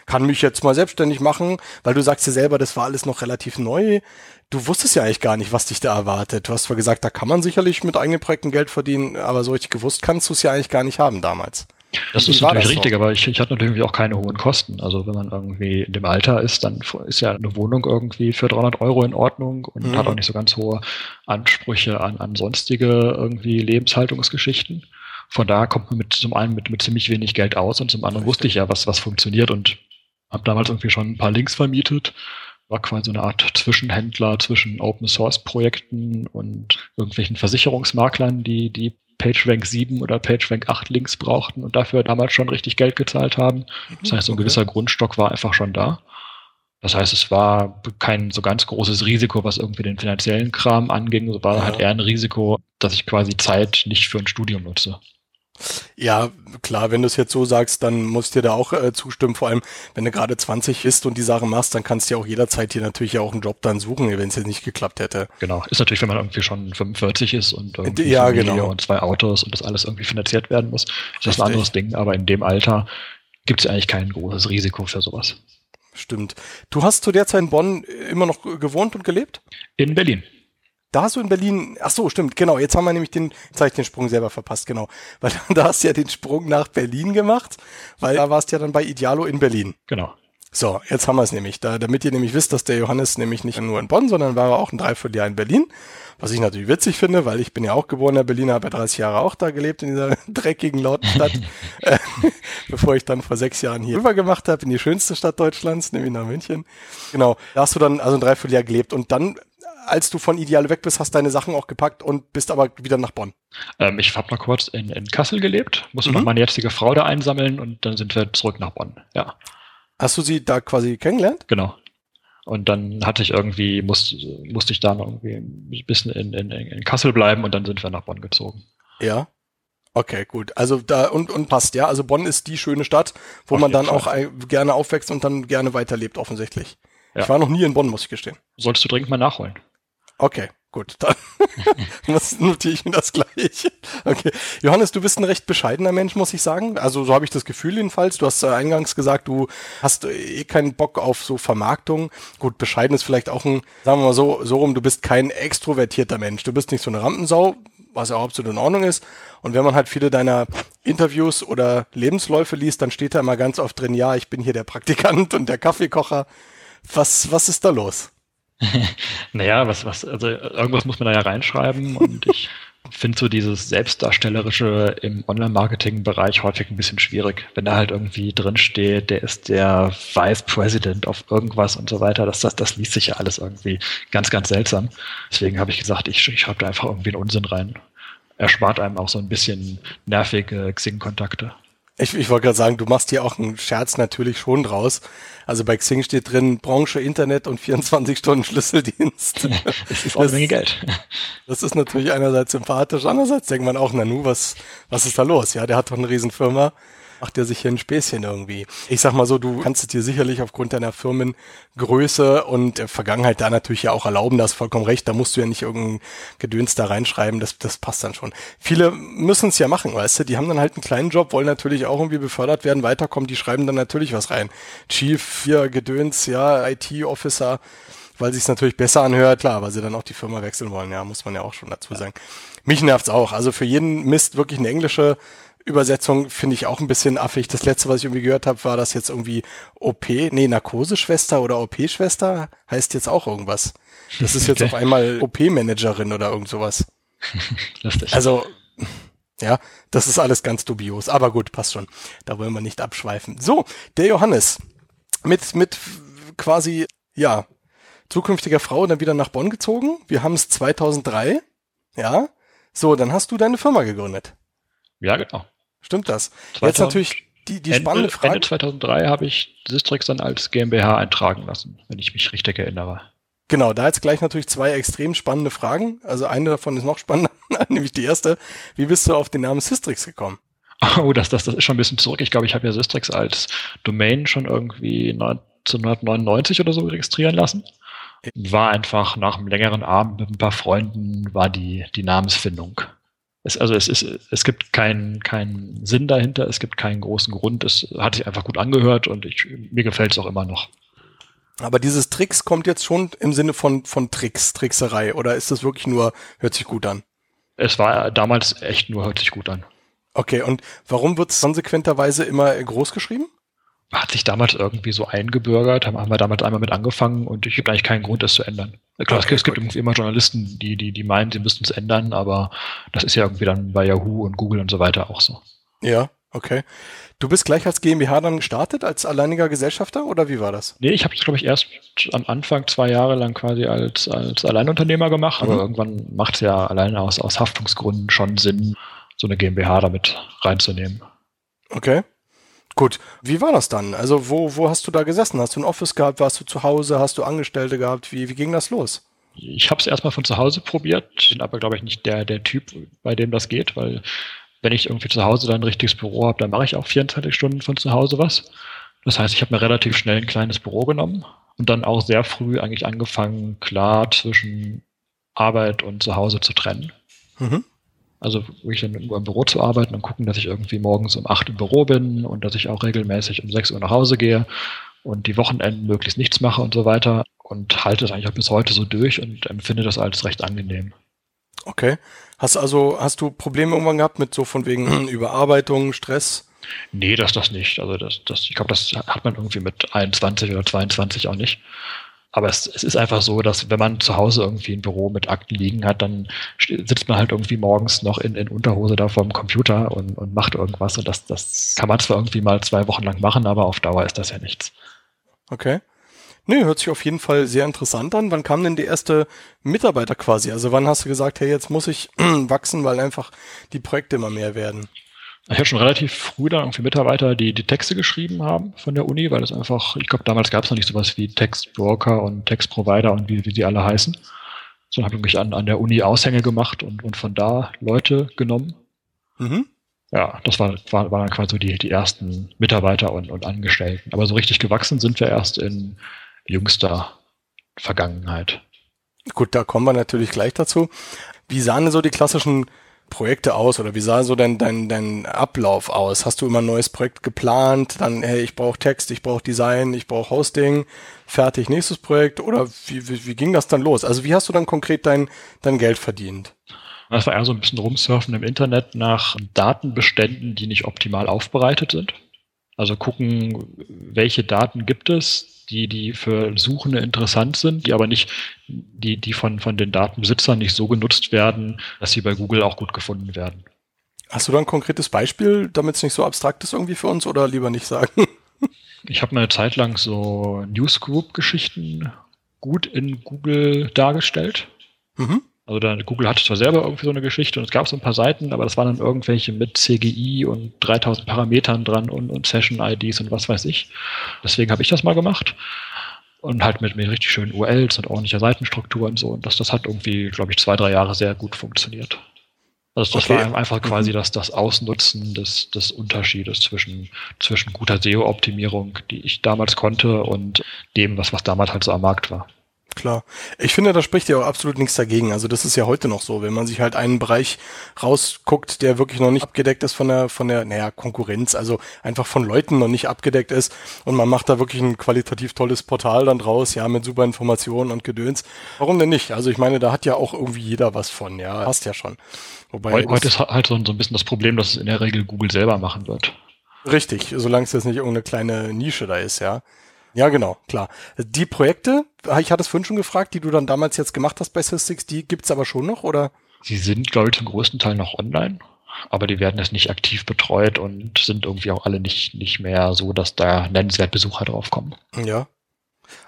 kann mich jetzt mal selbstständig machen, weil du sagst ja selber, das war alles noch relativ neu. Du wusstest ja eigentlich gar nicht, was dich da erwartet. Du hast zwar gesagt, da kann man sicherlich mit eigenen Projekten Geld verdienen, aber so richtig gewusst kannst du es ja eigentlich gar nicht haben damals. Das ist natürlich das so? richtig, aber ich, ich hatte natürlich auch keine hohen Kosten. Also wenn man irgendwie in dem Alter ist, dann ist ja eine Wohnung irgendwie für 300 Euro in Ordnung und Mhm. hat auch nicht so ganz hohe Ansprüche an, an sonstige irgendwie Lebenshaltungsgeschichten. Von daher kommt man mit zum einen mit, mit ziemlich wenig Geld aus und zum anderen wusste ich ja, was, was funktioniert und habe damals irgendwie schon ein paar Links vermietet. War quasi so eine Art Zwischenhändler zwischen Open Source Projekten und irgendwelchen Versicherungsmaklern, die, die PageRank 7 oder PageRank 8 Links brauchten und dafür damals schon richtig Geld gezahlt haben. Das heißt, so ein Okay. gewisser Grundstock war einfach schon da. Das heißt, es war kein so ganz großes Risiko, was irgendwie den finanziellen Kram anging. Es war Ja. halt eher ein Risiko, dass ich quasi Zeit nicht für ein Studium nutze. Ja, klar, wenn du es jetzt so sagst, dann musst du dir da auch äh, zustimmen. Vor allem, wenn du gerade 20 bist und die Sache machst, dann kannst du ja auch jederzeit hier natürlich ja auch einen Job dann suchen, wenn es jetzt nicht geklappt hätte. Genau. Ist natürlich, wenn man irgendwie schon 45 ist und irgendwie Ja, Familie genau. und zwei Autos und das alles irgendwie finanziert werden muss, ist das ein anderes Ding. Aber in dem Alter gibt es ja eigentlich kein großes Risiko für sowas. Stimmt. Du hast zu der Zeit in Bonn immer noch gewohnt und gelebt? In Berlin. Da hast du in Berlin, ach so, stimmt, genau, jetzt haben wir nämlich den, jetzt habe ich den Sprung selber verpasst, genau. Weil da hast du ja den Sprung nach Berlin gemacht, weil da warst du ja dann bei Idealo in Berlin. Genau. So, jetzt haben wir es nämlich. Da, damit ihr nämlich wisst, dass der Johannes nämlich nicht nur in Bonn, sondern war auch ein Dreivierteljahr in Berlin. Was ich natürlich witzig finde, weil ich bin ja auch geborener Berliner, habe ja 30 Jahre auch da gelebt in dieser dreckigen, lauten Stadt, äh, bevor ich dann vor sechs Jahren hier rüber gemacht habe in die schönste Stadt Deutschlands, nämlich nach München. Genau, da hast du dann also ein Dreivierteljahr gelebt und dann, als du von Ideale weg bist, hast deine Sachen auch gepackt und bist aber wieder nach Bonn. Ähm, ich habe noch kurz in, in Kassel gelebt, musste Mhm. noch meine jetzige Frau da einsammeln und dann sind wir zurück nach Bonn. Ja, Hast du sie da quasi kennengelernt? genau. Und dann hatte ich irgendwie, musste, musste ich da noch irgendwie ein bisschen in, in, in Kassel bleiben und dann sind wir nach Bonn gezogen. Ja. Okay, gut. Also da und, und passt, ja. Also Bonn ist die schöne Stadt, wo Auf man dann Fall. auch gerne aufwächst und dann gerne weiterlebt, offensichtlich. Ja. Ich war noch nie in Bonn, muss ich gestehen. Solltest du dringend mal nachholen. Okay, gut. Dann notiere ich mir das gleich. Okay. Johannes, du bist ein recht bescheidener Mensch, muss ich sagen. Also so habe ich das Gefühl jedenfalls. Du hast eingangs gesagt, du hast eh keinen Bock auf so Vermarktung. Gut, bescheiden ist vielleicht auch ein, sagen wir mal so, so rum, du bist kein extrovertierter Mensch. Du bist nicht so eine Rampensau, was ja auch absolut in Ordnung ist. Und wenn man halt viele deiner Interviews oder Lebensläufe liest, dann steht da immer ganz oft drin, ja, ich bin hier der Praktikant und der Kaffeekocher. Was, was ist da los? Naja, was, was, also irgendwas muss man da ja reinschreiben und ich finde so dieses Selbstdarstellerische im Online-Marketing-Bereich häufig ein bisschen schwierig. Wenn da halt irgendwie drin steht, der ist der Vice President auf irgendwas und so weiter, das, das, das liest sich ja alles irgendwie ganz, ganz seltsam. Deswegen habe ich gesagt, ich, ich schreibe da einfach irgendwie einen Unsinn rein. Erspart einem auch so ein bisschen nervige Xing-Kontakte. Ich, ich wollte gerade sagen, du machst hier auch einen Scherz natürlich schon draus. Also bei Xing steht drin Branche, Internet und 24 Stunden Schlüsseldienst. Es ist auch eine Das- Menge Geld. Das ist natürlich einerseits sympathisch, andererseits denkt man auch, Nanu, was, was ist da los? Ja, der hat doch eine Riesenfirma. Macht der sich hier ein Späßchen irgendwie. Ich sag mal so, du kannst es dir sicherlich aufgrund deiner Firmengröße und der Vergangenheit da natürlich ja auch erlauben, da hast vollkommen recht, da musst du ja nicht irgendein Gedöns da reinschreiben, das, das passt dann schon. Viele müssen es ja machen, weißt du, die haben dann halt einen kleinen Job, wollen natürlich auch irgendwie befördert werden, weiterkommen, die schreiben dann natürlich was rein. Chief, hier, Gedöns, ja, IT-Officer, weil sich natürlich besser anhört, klar, weil sie dann auch die Firma wechseln wollen, ja, muss man ja auch schon dazu sagen. Mich nervt's auch. Also für jeden Mist wirklich eine englische Übersetzung finde ich auch ein bisschen affig. Das letzte, was ich irgendwie gehört habe, war das jetzt irgendwie OP, nee, Narkoseschwester oder OP-Schwester heißt jetzt auch irgendwas. Das ist jetzt Okay. auf einmal OP-Managerin oder irgend sowas. Lustig. Also, ja, das ist alles ganz dubios. Aber gut, passt schon. Da wollen wir nicht abschweifen. So, der Johannes mit, mit quasi, ja, zukünftiger Frau dann wieder nach Bonn gezogen. Wir haben es 2003. Ja. So, dann hast du deine Firma gegründet. ja, genau. Stimmt das? 2000 Jetzt natürlich die, die spannende Ende, Frage. Ende 2003 habe ich Sistrix dann als GmbH eintragen lassen, wenn ich mich richtig erinnere. Genau, da jetzt gleich natürlich zwei extrem spannende Fragen. Also eine davon ist noch spannender, nämlich die erste. Wie bist du auf den Namen Systrix gekommen? Oh, das, das, das ist schon ein bisschen zurück. Ich glaube, ich habe ja Sistrix als Domain schon irgendwie 1999 oder so registrieren lassen. War einfach nach einem längeren Abend mit ein paar Freunden, war die, die Namensfindung. Es, also es, ist, es gibt keinen keinen Sinn dahinter, es gibt keinen großen Grund. Es hat sich einfach gut angehört und ich, mir gefällt es auch immer noch. Aber dieses Tricks kommt jetzt schon im Sinne von, von Tricks, Trickserei, oder ist das wirklich nur, hört sich gut an? Es war damals echt nur, hört sich gut an. Okay, und warum wird es konsequenterweise immer groß geschrieben? Hat sich damals irgendwie so eingebürgert, haben, haben wir damals einmal mit angefangen und ich gibt eigentlich keinen Grund, das zu ändern. Klar, Okay, es gibt gut. immer Journalisten, die, die, die meinen, sie müssten es ändern, aber das ist ja irgendwie dann bei Yahoo und Google und so weiter auch so. Ja, okay. Du bist gleich als GmbH dann gestartet, als alleiniger Gesellschafter, oder wie war das? Nee, ich habe es, glaube ich, erst am Anfang zwei Jahre lang quasi als, als Alleinunternehmer gemacht, Mhm. aber irgendwann macht es ja allein aus, aus Haftungsgründen schon Sinn, so eine GmbH damit reinzunehmen. Okay. Gut. Wie war das dann? Also, wo, wo hast du da gesessen? Hast du ein Office gehabt? Warst du zu Hause? Hast du Angestellte gehabt? Wie, wie ging das los? Ich habe es erstmal von zu Hause probiert, bin aber, glaube ich, nicht der, der Typ, bei dem das geht, weil wenn ich irgendwie zu Hause dann ein richtiges Büro habe, dann mache ich auch 24 Stunden von zu Hause was. Das heißt, ich habe mir relativ schnell ein kleines Büro genommen und dann auch sehr früh eigentlich angefangen, klar zwischen Arbeit und zu Hause zu trennen. Mhm. Also wirklich dann irgendwo im Büro zu arbeiten und gucken, dass ich irgendwie morgens um 8 im Büro bin und dass ich auch regelmäßig um 6 Uhr nach Hause gehe und die Wochenenden möglichst nichts mache und so weiter und halte es eigentlich auch bis heute so durch und empfinde das als recht angenehm. Okay. Hast also, hast du Probleme irgendwann gehabt mit so von wegen Überarbeitung, Stress? Nee, das das nicht. Also das, das, ich glaube, das hat man irgendwie mit 21 oder 22 auch nicht. Aber es, es ist einfach so, dass wenn man zu Hause irgendwie ein Büro mit Akten liegen hat, dann sitzt man halt irgendwie morgens noch in, in Unterhose da vor dem Computer und, und macht irgendwas. Und das, das kann man zwar irgendwie mal zwei Wochen lang machen, aber auf Dauer ist das ja nichts. Okay. Nö, hört sich auf jeden Fall sehr interessant an. Wann kam denn die erste Mitarbeiter quasi? Also wann hast du gesagt, hey, jetzt muss ich wachsen, weil einfach die Projekte immer mehr werden? Ich habe schon relativ früh dann irgendwie Mitarbeiter, die die Texte geschrieben haben von der Uni, weil das einfach, ich glaube, damals gab es noch nicht sowas wie Textbroker und Textprovider und wie, wie die alle heißen. So habe ich an, an der Uni Aushänge gemacht und, und von da Leute genommen. Mhm. Ja, das war, war, waren quasi so die, die ersten Mitarbeiter und, und Angestellten. Aber so richtig gewachsen sind wir erst in jüngster Vergangenheit. Gut, da kommen wir natürlich gleich dazu. Wie sahen denn so die klassischen Projekte aus oder wie sah so dein, dein, dein Ablauf aus? Hast du immer ein neues Projekt geplant? Dann, hey, ich brauche Text, ich brauche Design, ich brauche Hosting, fertig, nächstes Projekt? Oder wie, wie, wie ging das dann los? Also wie hast du dann konkret dein, dein Geld verdient? Das war eher so ein bisschen rumsurfen im Internet nach Datenbeständen, die nicht optimal aufbereitet sind. Also gucken, welche Daten gibt es, die, die für Suchende interessant sind, die aber nicht, die, die von, von den Datenbesitzern nicht so genutzt werden, dass sie bei Google auch gut gefunden werden. Hast du da ein konkretes Beispiel, damit es nicht so abstrakt ist irgendwie für uns oder lieber nicht sagen? Ich habe eine Zeit lang so Newsgroup-Geschichten gut in Google dargestellt. Mhm. Also da, Google hatte zwar selber irgendwie so eine Geschichte und es gab so ein paar Seiten, aber das waren dann irgendwelche mit CGI und 3000 Parametern dran und, und Session-IDs und was weiß ich. Deswegen habe ich das mal gemacht. Und halt mit, mit richtig schönen URLs und ordentlicher Seitenstruktur und so. Und das, das hat irgendwie, glaube ich, zwei, drei Jahre sehr gut funktioniert. Also das okay. war einfach quasi mhm. das, das Ausnutzen des, des Unterschiedes zwischen, zwischen guter SEO-Optimierung, die ich damals konnte, und dem, was, was damals halt so am Markt war. Klar. Ich finde, da spricht ja auch absolut nichts dagegen. Also das ist ja heute noch so, wenn man sich halt einen Bereich rausguckt, der wirklich noch nicht abgedeckt ist von der, von der, naja, Konkurrenz, also einfach von Leuten noch nicht abgedeckt ist und man macht da wirklich ein qualitativ tolles Portal dann draus, ja, mit super Informationen und Gedöns. Warum denn nicht? Also ich meine, da hat ja auch irgendwie jeder was von, ja, hast ja schon. Wobei heute ist halt so ein bisschen das Problem, dass es in der Regel Google selber machen wird. Richtig, solange es jetzt nicht irgendeine kleine Nische da ist, ja. Ja, genau, klar. Die Projekte, ich hatte es vorhin schon gefragt, die du dann damals jetzt gemacht hast bei Systrix, die gibt's aber schon noch, oder? Sie sind, glaube ich, zum größten Teil noch online, aber die werden jetzt nicht aktiv betreut und sind irgendwie auch alle nicht, nicht mehr so, dass da nennenswert Besucher draufkommen. Ja.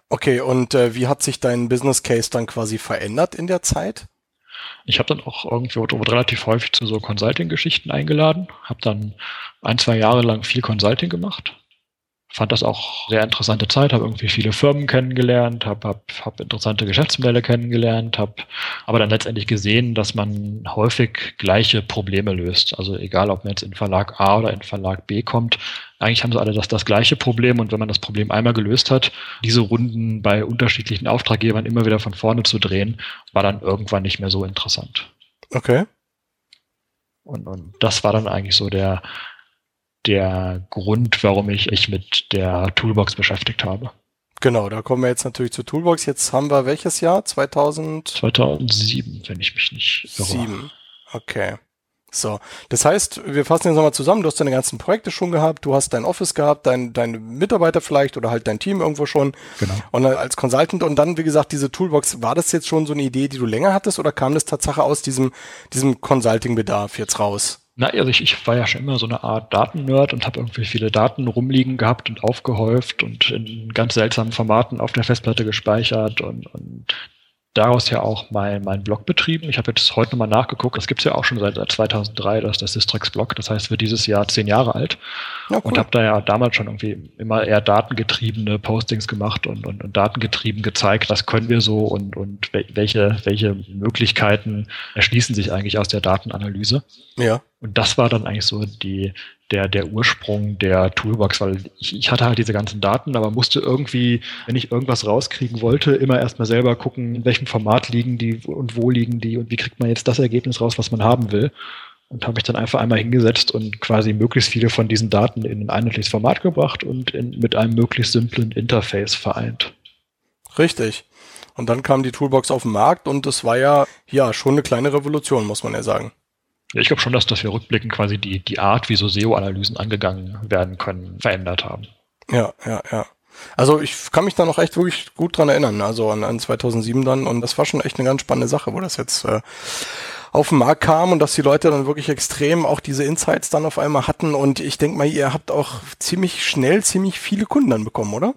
Okay, und äh, wie hat sich dein Business Case dann quasi verändert in der Zeit? Ich habe dann auch irgendwie relativ häufig zu so Consulting-Geschichten eingeladen, habe dann ein, zwei Jahre lang viel Consulting gemacht fand das auch sehr interessante Zeit, habe irgendwie viele Firmen kennengelernt, habe hab, hab interessante Geschäftsmodelle kennengelernt, habe aber dann letztendlich gesehen, dass man häufig gleiche Probleme löst. Also egal, ob man jetzt in Verlag A oder in Verlag B kommt, eigentlich haben sie alle das, das gleiche Problem und wenn man das Problem einmal gelöst hat, diese Runden bei unterschiedlichen Auftraggebern immer wieder von vorne zu drehen, war dann irgendwann nicht mehr so interessant. Okay. Und, und das war dann eigentlich so der, der Grund, warum ich mich mit der Toolbox beschäftigt habe. Genau, da kommen wir jetzt natürlich zur Toolbox. Jetzt haben wir welches Jahr? 2000? 2007, wenn ich mich nicht irre. Sieben. Okay. So, das heißt, wir fassen jetzt nochmal zusammen. Du hast deine ganzen Projekte schon gehabt, du hast dein Office gehabt, dein, deine Mitarbeiter vielleicht oder halt dein Team irgendwo schon. Genau. Und als Consultant und dann, wie gesagt, diese Toolbox, war das jetzt schon so eine Idee, die du länger hattest oder kam das Tatsache aus diesem, diesem Consulting-Bedarf jetzt raus? Na, also ich, ich war ja schon immer so eine Art Datennerd und habe irgendwie viele Daten rumliegen gehabt und aufgehäuft und in ganz seltsamen Formaten auf der Festplatte gespeichert und, und daraus ja auch mein, mein Blog betrieben. Ich habe jetzt heute nochmal nachgeguckt. Das gibt es ja auch schon seit, seit 2003, das ist das Systrix-Blog. Das heißt, wird dieses Jahr zehn Jahre alt. Ja, cool. Und habe da ja damals schon irgendwie immer eher datengetriebene Postings gemacht und, und, und datengetrieben gezeigt, was können wir so und, und welche, welche Möglichkeiten erschließen sich eigentlich aus der Datenanalyse. Ja. Und das war dann eigentlich so die, der, der Ursprung der Toolbox, weil ich, ich hatte halt diese ganzen Daten, aber musste irgendwie, wenn ich irgendwas rauskriegen wollte, immer erstmal selber gucken, in welchem Format liegen die und wo liegen die und wie kriegt man jetzt das Ergebnis raus, was man haben will. Und habe mich dann einfach einmal hingesetzt und quasi möglichst viele von diesen Daten in ein einheitliches Format gebracht und in, mit einem möglichst simplen Interface vereint. Richtig. Und dann kam die Toolbox auf den Markt und das war ja, ja, schon eine kleine Revolution, muss man ja sagen. Ja, ich glaube schon, dass, dass wir rückblickend quasi die, die Art, wie so SEO-Analysen angegangen werden können, verändert haben. Ja, ja, ja. Also ich kann mich da noch echt wirklich gut dran erinnern, also an, an 2007 dann und das war schon echt eine ganz spannende Sache, wo das jetzt äh, auf den Markt kam und dass die Leute dann wirklich extrem auch diese Insights dann auf einmal hatten und ich denke mal, ihr habt auch ziemlich schnell ziemlich viele Kunden dann bekommen, oder?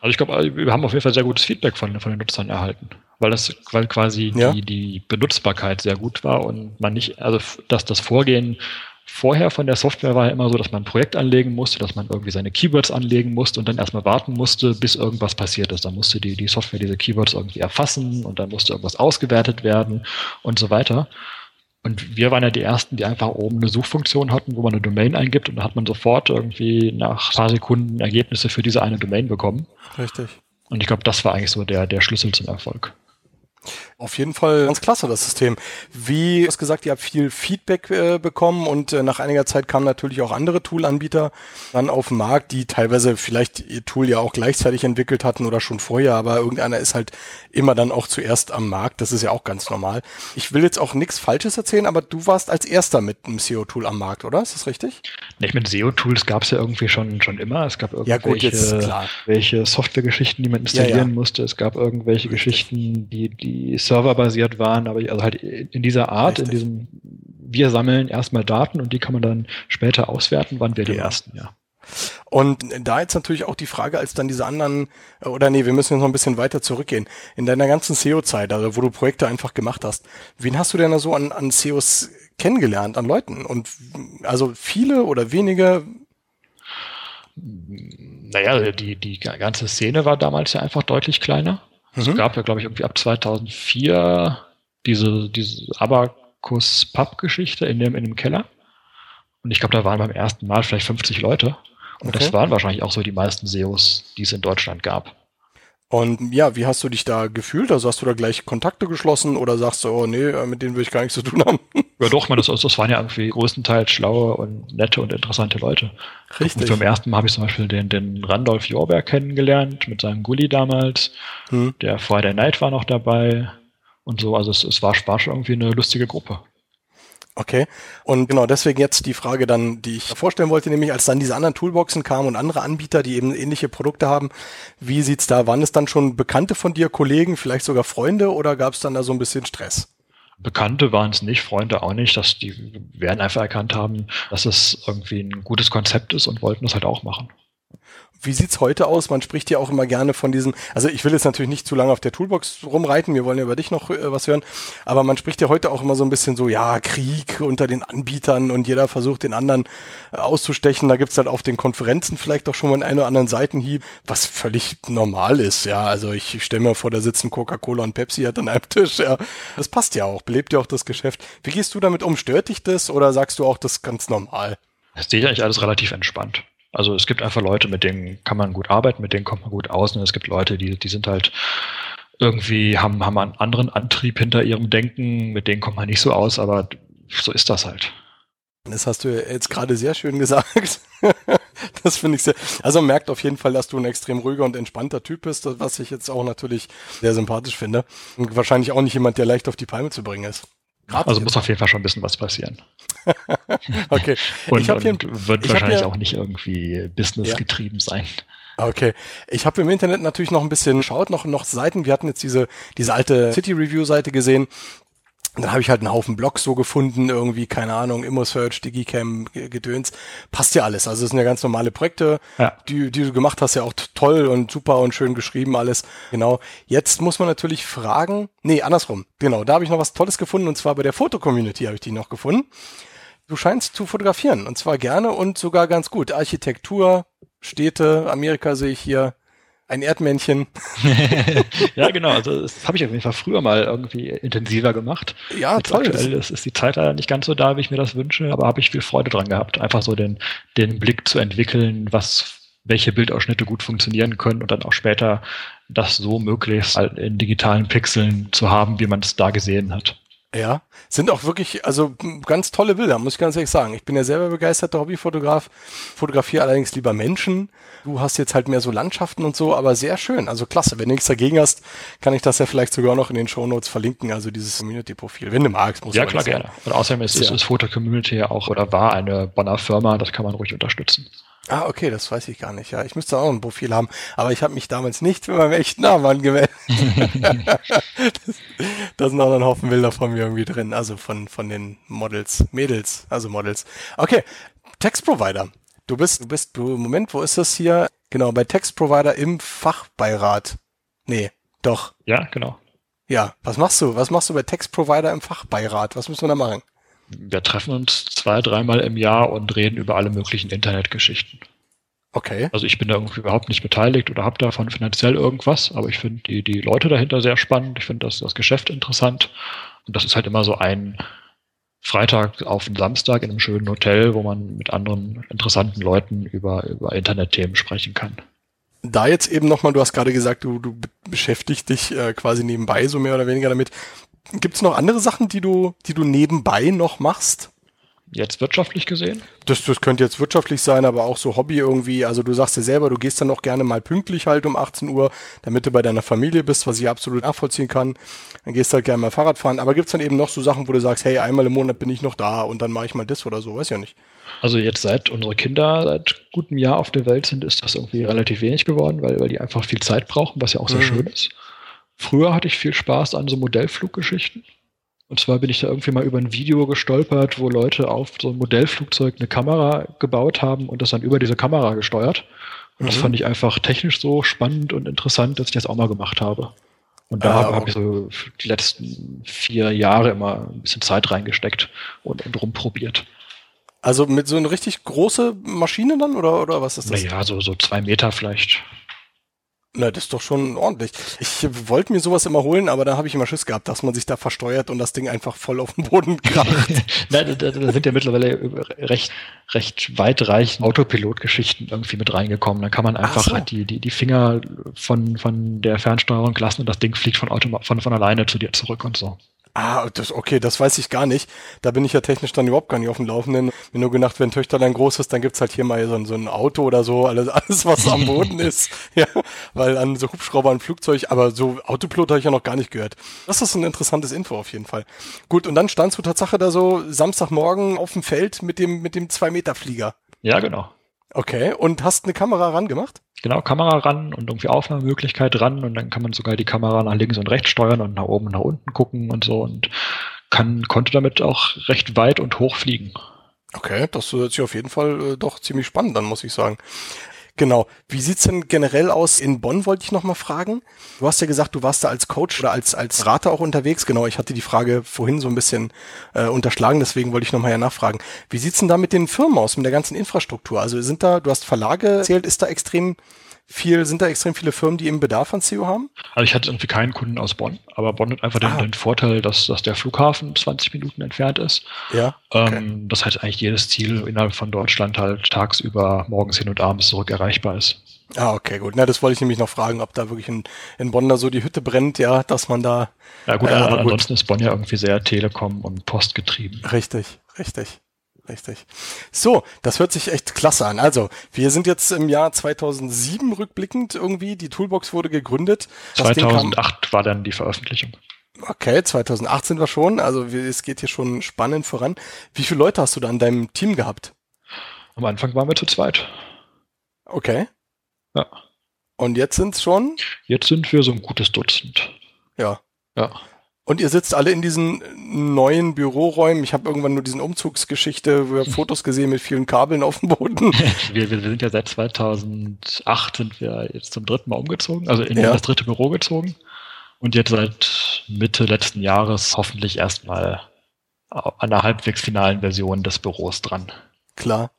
Also ich glaube, wir haben auf jeden Fall sehr gutes Feedback von, von den Nutzern erhalten weil das, weil quasi ja. die, die Benutzbarkeit sehr gut war und man nicht, also dass das Vorgehen vorher von der Software war ja immer so, dass man ein Projekt anlegen musste, dass man irgendwie seine Keywords anlegen musste und dann erstmal warten musste, bis irgendwas passiert ist. Dann musste die, die Software diese Keywords irgendwie erfassen und dann musste irgendwas ausgewertet werden und so weiter. Und wir waren ja die Ersten, die einfach oben eine Suchfunktion hatten, wo man eine Domain eingibt und dann hat man sofort irgendwie nach ein paar Sekunden Ergebnisse für diese eine Domain bekommen. Richtig. Und ich glaube, das war eigentlich so der, der Schlüssel zum Erfolg. Auf jeden Fall ganz klasse, das System. Wie du hast gesagt, ihr habt viel Feedback äh, bekommen und äh, nach einiger Zeit kamen natürlich auch andere Toolanbieter dann auf den Markt, die teilweise vielleicht ihr Tool ja auch gleichzeitig entwickelt hatten oder schon vorher, aber irgendeiner ist halt immer dann auch zuerst am Markt. Das ist ja auch ganz normal. Ich will jetzt auch nichts Falsches erzählen, aber du warst als erster mit einem SEO-Tool am Markt, oder? Ist das richtig? Nicht mit SEO-Tools gab es ja irgendwie schon, schon immer. Es gab irgendwelche ja, welche Softwaregeschichten, die man installieren ja, ja. musste. Es gab irgendwelche Geschichten, die, die serverbasiert waren, aber also halt in dieser Art, Richtig. in diesem, wir sammeln erstmal Daten und die kann man dann später auswerten, waren wir die Ersten, ja. Und da jetzt natürlich auch die Frage, als dann diese anderen, oder nee, wir müssen jetzt noch ein bisschen weiter zurückgehen. In deiner ganzen SEO-Zeit, also wo du Projekte einfach gemacht hast, wen hast du denn da so an, an SEOs kennengelernt, an Leuten? Und also viele oder wenige? Naja, die, die ganze Szene war damals ja einfach deutlich kleiner. Es mhm. gab ja, glaube ich, irgendwie ab 2004 diese, diese Abacus-Pub-Geschichte in dem, in dem Keller. Und ich glaube, da waren beim ersten Mal vielleicht 50 Leute. Und okay. das waren wahrscheinlich auch so die meisten SEOs, die es in Deutschland gab. Und ja, wie hast du dich da gefühlt? Also hast du da gleich Kontakte geschlossen oder sagst du, oh nee, mit denen will ich gar nichts zu tun haben? Ja doch, man, das, das waren ja irgendwie größtenteils schlaue und nette und interessante Leute. Richtig. Und zum ersten Mal habe ich zum Beispiel den, den Randolph Jorberg kennengelernt mit seinem Gully damals. Hm. Der Friday Night war noch dabei und so. Also es, es war Spaß irgendwie eine lustige Gruppe. Okay. Und genau deswegen jetzt die Frage dann, die ich vorstellen wollte, nämlich als dann diese anderen Toolboxen kamen und andere Anbieter, die eben ähnliche Produkte haben, wie sieht's da? Waren es dann schon Bekannte von dir, Kollegen, vielleicht sogar Freunde oder gab es dann da so ein bisschen Stress? Bekannte waren es nicht, Freunde auch nicht, dass die werden einfach erkannt haben, dass es irgendwie ein gutes Konzept ist und wollten das halt auch machen. Wie sieht's heute aus? Man spricht ja auch immer gerne von diesem, also ich will jetzt natürlich nicht zu lange auf der Toolbox rumreiten, wir wollen ja über dich noch äh, was hören, aber man spricht ja heute auch immer so ein bisschen so, ja, Krieg unter den Anbietern und jeder versucht den anderen äh, auszustechen. Da gibt's dann auf den Konferenzen vielleicht auch schon mal einen oder anderen Seitenhieb, was völlig normal ist, ja. Also ich stelle mir vor, da sitzen Coca-Cola und Pepsi halt an einem Tisch, ja. Das passt ja auch, belebt ja auch das Geschäft. Wie gehst du damit um? Stört dich das oder sagst du auch, das ist ganz normal? Das sehe ich eigentlich alles relativ entspannt. Also es gibt einfach Leute, mit denen kann man gut arbeiten, mit denen kommt man gut aus. Und es gibt Leute, die, die sind halt irgendwie, haben, haben einen anderen Antrieb hinter ihrem Denken, mit denen kommt man nicht so aus, aber so ist das halt. Das hast du jetzt gerade sehr schön gesagt. das finde ich sehr. Also man merkt auf jeden Fall, dass du ein extrem ruhiger und entspannter Typ bist, was ich jetzt auch natürlich sehr sympathisch finde. Und wahrscheinlich auch nicht jemand, der leicht auf die Palme zu bringen ist. Grad also muss auf jeden Fall schon ein bisschen was passieren. okay. und, ich und hier, wird wahrscheinlich hier, auch nicht irgendwie businessgetrieben ja. sein. Okay. Ich habe im Internet natürlich noch ein bisschen geschaut, noch, noch Seiten. Wir hatten jetzt diese, diese alte City Review Seite gesehen. Und dann habe ich halt einen Haufen Blogs so gefunden, irgendwie, keine Ahnung, ImmoSearch, Digicam, Gedöns. Passt ja alles. Also es sind ja ganz normale Projekte, Ja. die, die du gemacht hast, ja auch toll und super und schön geschrieben alles. Genau. Jetzt muss man natürlich fragen, nee, andersrum. Genau, da habe ich noch was Tolles gefunden und zwar bei der Foto-Community habe ich die noch gefunden. Du scheinst zu fotografieren und zwar gerne und sogar ganz gut. Architektur, Städte, Amerika sehe ich hier, ein Erdmännchen. ja, genau. Also das habe ich auf jeden Fall früher mal irgendwie intensiver gemacht. Ja, Jetzt toll. aktuell ist, ist die Zeit leider nicht ganz so da, wie ich mir das wünsche, aber habe ich viel Freude dran gehabt, einfach so den, den Blick zu entwickeln, was welche Bildausschnitte gut funktionieren können und dann auch später das so möglichst halt in digitalen Pixeln zu haben, wie man es da gesehen hat. Ja, sind auch wirklich, also ganz tolle Bilder, muss ich ganz ehrlich sagen. Ich bin ja selber begeisterter Hobbyfotograf, fotografiere allerdings lieber Menschen. Du hast jetzt halt mehr so Landschaften und so, aber sehr schön. Also klasse. Wenn du nichts dagegen hast, kann ich das ja vielleicht sogar noch in den Shownotes verlinken, also dieses Community-Profil. Wenn du magst, muss Ja, klar, gerne. Und außerdem ist, ist, Ja. ist Foto Community ja auch oder war eine Bonner Firma, das kann man ruhig unterstützen. Ah, okay, das weiß ich gar nicht. Ja, ich müsste auch ein Profil haben, aber ich habe mich damals nicht mit meinem echten Namen angemeldet. das, da sind auch noch ein Haufen Bilder von mir irgendwie drin, also von, von den Models, Mädels, also Models. Okay, Textprovider. Du bist, du bist, du, Moment, wo ist das hier? Genau, bei Textprovider im Fachbeirat. Nee, doch. Ja, genau. Ja, was machst du? Was machst du bei Textprovider im Fachbeirat? Was müssen wir da machen? Wir treffen uns zwei, dreimal im Jahr und reden über alle möglichen Internetgeschichten. Okay. Also ich bin da irgendwie überhaupt nicht beteiligt oder habe davon finanziell irgendwas, aber ich finde die, die Leute dahinter sehr spannend. Ich finde das, das Geschäft interessant. Und das ist halt immer so ein Freitag auf einen Samstag in einem schönen Hotel, wo man mit anderen interessanten Leuten über, über Internetthemen sprechen kann. da jetzt eben nochmal, du hast gerade gesagt, du, du be- beschäftigst dich äh, quasi nebenbei so mehr oder weniger damit. Gibt es noch andere Sachen, die du, die du nebenbei noch machst? Jetzt wirtschaftlich gesehen? Das, das könnte jetzt wirtschaftlich sein, aber auch so Hobby irgendwie. Also du sagst ja selber, du gehst dann auch gerne mal pünktlich halt um 18 Uhr, damit du bei deiner Familie bist, was ich absolut nachvollziehen kann. Dann gehst du halt gerne mal Fahrrad fahren. Aber gibt's dann eben noch so Sachen, wo du sagst, hey, einmal im Monat bin ich noch da und dann mache ich mal das oder so, weiß ja nicht. Also jetzt seit unsere Kinder seit gutem Jahr auf der Welt sind, ist das irgendwie relativ wenig geworden, weil, weil die einfach viel Zeit brauchen, was ja auch sehr Mhm. schön ist. Früher hatte ich viel Spaß an so Modellfluggeschichten. Und zwar bin ich da irgendwie mal über ein Video gestolpert, wo Leute auf so ein Modellflugzeug eine Kamera gebaut haben und das dann über diese Kamera gesteuert. Und das Mhm. fand ich einfach technisch so spannend und interessant, dass ich das auch mal gemacht habe. Und da Ah, habe okay. ich so die letzten vier Jahre immer ein bisschen Zeit reingesteckt und, und rumprobiert. Also mit so einer richtig große Maschine dann oder, oder was ist das? Naja, so, so zwei Meter vielleicht. Na, das ist doch schon ordentlich. Ich wollte mir sowas immer holen, aber da habe ich immer Schiss gehabt, dass man sich da versteuert und das Ding einfach voll auf den Boden kracht. Nein, da, da sind ja mittlerweile recht, recht weitreichende Autopilotgeschichten irgendwie mit reingekommen. Dann kann man einfach so. halt die, die, die Finger von, von der Fernsteuerung lassen und das Ding fliegt von, Automa von, von alleine zu dir zurück und so. Ah, das, okay, das weiß ich gar nicht. Da bin ich ja technisch dann überhaupt gar nicht auf dem Laufenden. Mir nur gedacht, wenn Töchterlein groß ist, dann gibt's halt hier mal so ein, so ein Auto oder so, alles, alles was am Boden ist. Ja, weil an so Hubschrauber und Flugzeug, aber so Autopilot habe ich ja noch gar nicht gehört. Das ist ein interessantes Info auf jeden Fall. Gut, und dann standst du Tatsache da so Samstagmorgen auf dem Feld mit dem, mit dem Zwei-Meter-Flieger. Ja, genau. Okay, und hast eine Kamera rangemacht? Genau, Kamera ran und irgendwie Aufnahmemöglichkeit ran und dann kann man sogar die Kamera nach links und rechts steuern und nach oben und nach unten gucken und so und kann, konnte damit auch recht weit und hoch fliegen. Okay, das hört sich auf jeden Fall äh, doch ziemlich spannend an, muss ich sagen. Genau. Wie sieht's denn generell aus? In Bonn wollte ich noch mal fragen. Du hast ja gesagt, du warst da als Coach oder als, als Berater auch unterwegs. Genau, ich hatte die Frage vorhin so ein bisschen äh, unterschlagen, deswegen wollte ich noch mal ja nachfragen. Wie sieht's denn da mit den Firmen aus, mit der ganzen Infrastruktur? Also sind da, du hast Verlage erzählt, ist da extrem viel, sind da extrem viele Firmen, die eben Bedarf an SEO haben? Also ich hatte irgendwie keinen Kunden aus Bonn, aber Bonn hat einfach den, Ah. den Vorteil, dass, dass der Flughafen 20 Minuten entfernt ist. Ja. Okay. Ähm, das heißt eigentlich jedes Ziel innerhalb von Deutschland halt tagsüber, morgens hin und abends zurück erreichbar ist. Ah, okay, gut. Na, das wollte ich nämlich noch fragen, ob da wirklich in, in Bonn da so die Hütte brennt, ja, dass man da Ja gut, Ja, aber gut. ansonsten ist Bonn ja irgendwie sehr Telekom und Post getrieben. Richtig, richtig, richtig. So, das hört sich echt klasse an. Also, wir sind jetzt im Jahr 2007 rückblickend irgendwie. Die Toolbox wurde gegründet. Das Ding kam- 2008 war dann die Veröffentlichung. Okay, 2008 sind wir schon. Also, es geht hier schon spannend voran. Wie viele Leute hast du da in deinem Team gehabt? Am Anfang waren wir zu zweit. Okay. Ja. Und jetzt sind es schon? Jetzt sind wir so ein gutes Dutzend. Ja. Ja. Und ihr sitzt alle in diesen neuen Büroräumen. Ich habe irgendwann nur diesen Umzugsgeschichte, wo wir Fotos gesehen mit vielen Kabeln auf dem Boden. wir, wir sind ja seit 2008 sind wir jetzt zum dritten Mal umgezogen, also in Ja. das dritte Büro gezogen. Und jetzt seit Mitte letzten Jahres hoffentlich erstmal an einer halbwegs finalen Version des Büros dran. Klar.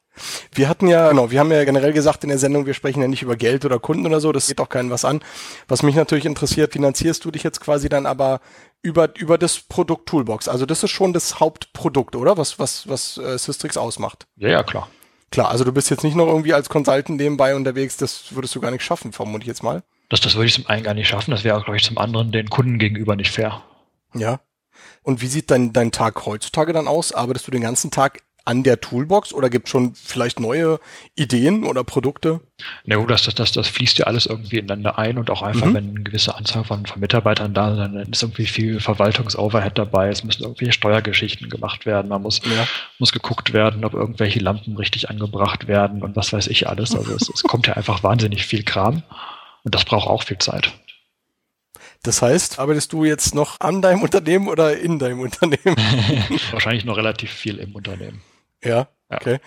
Wir hatten ja, genau, wir haben ja generell gesagt in der Sendung, wir sprechen ja nicht über Geld oder Kunden oder so, das geht auch keinen was an. Was mich natürlich interessiert, finanzierst du dich jetzt quasi dann aber über, über das Produkt Toolbox? Also das ist schon das Hauptprodukt, oder? Was, was, was äh, Systrix ausmacht. Ja, ja, klar. Klar, also du bist jetzt nicht noch irgendwie als Consultant nebenbei unterwegs, das würdest du gar nicht schaffen, vermute ich jetzt mal. Das, das würde ich zum einen gar nicht schaffen. Das wäre, glaube ich, zum anderen den Kunden gegenüber nicht fair. Ja. Und wie sieht dein, dein Tag heutzutage dann aus? Arbeitest du den ganzen Tag an der Toolbox oder gibt schon vielleicht neue Ideen oder Produkte? Na gut, das, das, das, das fließt ja alles irgendwie ineinander ein und auch einfach, Mhm. wenn eine gewisse Anzahl von, von Mitarbeitern da sind, dann ist irgendwie viel Verwaltungsoverhead dabei, es müssen irgendwelche Steuergeschichten gemacht werden, man muss, Ja. muss geguckt werden, ob irgendwelche Lampen richtig angebracht werden und was weiß ich alles. Also es, es kommt ja einfach wahnsinnig viel Kram und das braucht auch viel Zeit. Das heißt, arbeitest du jetzt noch an deinem Unternehmen oder in deinem Unternehmen? Wahrscheinlich noch relativ viel im Unternehmen. Ja. Okay.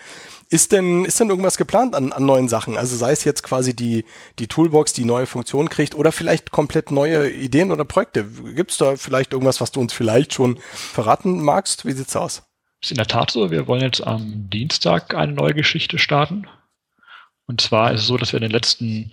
Ist denn, ist denn irgendwas geplant an, an neuen Sachen? Also sei es jetzt quasi die, die Toolbox, die neue Funktion kriegt oder vielleicht komplett neue Ideen oder Projekte? Gibt es da vielleicht irgendwas, was du uns vielleicht schon verraten magst? Wie sieht's aus? Ist in der Tat so, wir wollen jetzt am Dienstag eine neue Geschichte starten. Und zwar ist es so, dass wir in den letzten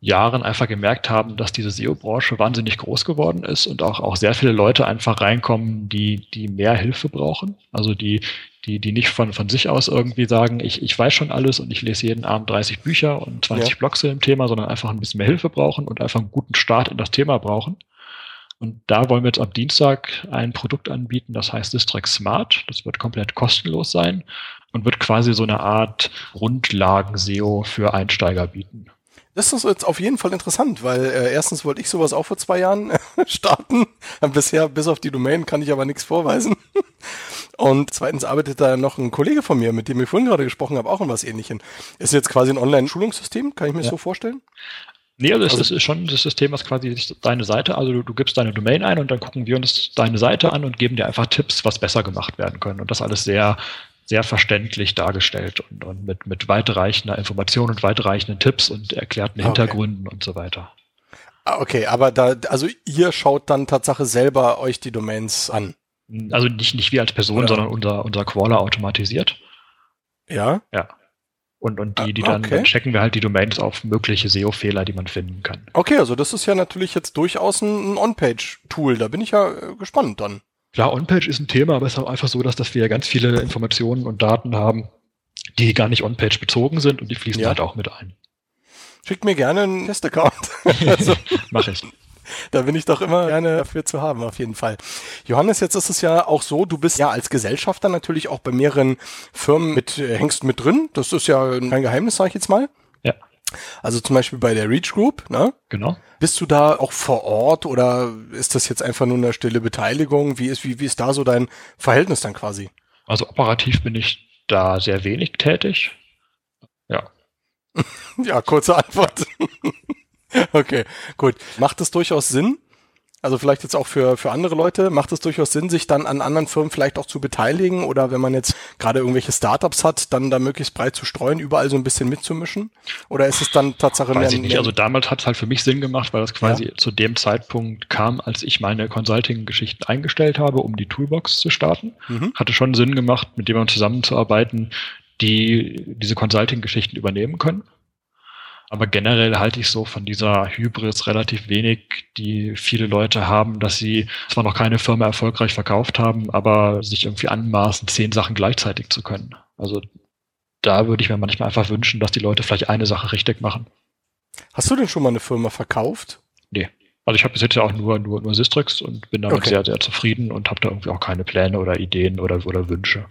Jahren einfach gemerkt haben, dass diese SEO-Branche wahnsinnig groß geworden ist und auch, auch sehr viele Leute einfach reinkommen, die, die mehr Hilfe brauchen. Also die, die, die nicht von, von sich aus irgendwie sagen, ich, ich weiß schon alles und ich lese jeden Abend 30 Bücher und 20 Ja. Blogs zu dem Thema, sondern einfach ein bisschen mehr Hilfe brauchen und einfach einen guten Start in das Thema brauchen. Und da wollen wir jetzt am Dienstag ein Produkt anbieten, das heißt Distrax Smart. Das wird komplett kostenlos sein und wird quasi so eine Art Grundlagen-SEO für Einsteiger bieten. Das ist jetzt auf jeden Fall interessant, weil äh, erstens wollte ich sowas auch vor zwei Jahren starten. Bisher, bis auf die Domain, kann ich aber nichts vorweisen. Und zweitens arbeitet da noch ein Kollege von mir, mit dem ich vorhin gerade gesprochen habe, auch an was ähnlichem. Ist jetzt quasi ein Online-Schulungssystem, kann ich mir Ja. so vorstellen? Nee, also, Also- es ist schon das System, was quasi deine Seite, also du, du gibst deine Domain ein und dann gucken wir uns deine Seite an und geben dir einfach Tipps, was besser gemacht werden können. Und das alles sehr, sehr verständlich dargestellt und, und mit, mit weitreichender Information und weitreichenden Tipps und erklärten Okay. Hintergründen und so weiter. Ah, okay, aber da, also ihr schaut dann Tatsache selber euch die Domains an. Also nicht, nicht wir als Person, Oder- sondern unser, unser Crawler automatisiert. Ja? Und, und die, die Ah, dann, okay. dann checken wir halt die Domains auf mögliche SEO-Fehler, die man finden kann. Okay, also das ist ja natürlich jetzt durchaus ein, ein On-Page-Tool. Da bin ich ja äh, gespannt dann. Klar, On-Page ist ein Thema, aber es ist auch einfach so, dass, dass wir ja ganz viele Informationen und Daten haben, die gar nicht On-Page bezogen sind und die fließen Ja. halt auch mit ein. Schickt mir gerne einen Test-Account. also, Mache ich. Da bin ich doch immer gerne dafür zu haben, auf jeden Fall. Johannes, jetzt ist es ja auch so, du bist ja als Gesellschafter natürlich auch bei mehreren Firmen mit, äh, hängst mit drin. Das ist ja kein Geheimnis, sage ich jetzt mal. Also zum Beispiel bei der Reach Group, ne? Genau. Bist du da auch vor Ort oder ist das jetzt einfach nur eine stille Beteiligung? Wie ist, wie, wie ist da so dein Verhältnis dann quasi? Also operativ bin ich da sehr wenig tätig. Ja. Ja, kurze Antwort. okay, gut. Macht es durchaus Sinn? Also vielleicht jetzt auch für, für andere Leute, macht es durchaus Sinn, sich dann an anderen Firmen vielleicht auch zu beteiligen oder wenn man jetzt gerade irgendwelche Startups hat, dann da möglichst breit zu streuen, überall so ein bisschen mitzumischen? Oder ist es dann Tatsache Weiß mehr, ich nicht. mehr Also damals hat es halt für mich Sinn gemacht, weil das quasi zu dem Zeitpunkt kam, als ich meine Consulting-Geschichten eingestellt habe, um die Toolbox zu starten. Mhm. Hatte schon Sinn gemacht, mit jemandem zusammenzuarbeiten, die diese Consulting-Geschichten übernehmen können. Aber generell halte ich so von dieser Hybris relativ wenig, die viele Leute haben, dass sie zwar noch keine Firma erfolgreich verkauft haben, aber sich irgendwie anmaßen, zehn Sachen gleichzeitig zu können. Also da würde ich mir manchmal einfach wünschen, dass die Leute vielleicht eine Sache richtig machen. Hast du denn schon mal eine Firma verkauft? Nee. Also ich habe bis jetzt ja auch nur, nur, nur Sistrix und bin damit Okay. sehr, sehr zufrieden und habe da irgendwie auch keine Pläne oder Ideen oder, oder Wünsche.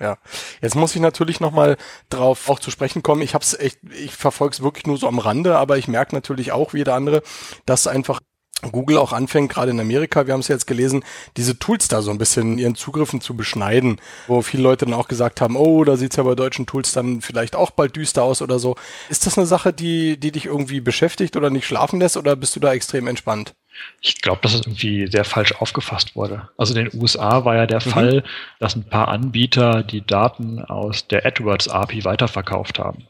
Ja, jetzt muss ich natürlich nochmal drauf auch zu sprechen kommen. Ich hab's echt, ich verfolge es wirklich nur so am Rande, aber ich merke natürlich auch, wie jeder andere, dass einfach Google auch anfängt, gerade in Amerika, wir haben es jetzt gelesen, diese Tools da so ein bisschen ihren Zugriffen zu beschneiden, wo viele Leute dann auch gesagt haben, oh, da sieht's ja bei deutschen Tools dann vielleicht auch bald düster aus oder so. Ist das eine Sache, die, die dich irgendwie beschäftigt oder nicht schlafen lässt oder bist du da extrem entspannt? Ich glaube, dass es irgendwie sehr falsch aufgefasst wurde. Also in den USA war ja der mhm. Fall, dass ein paar Anbieter die Daten aus der AdWords API weiterverkauft haben.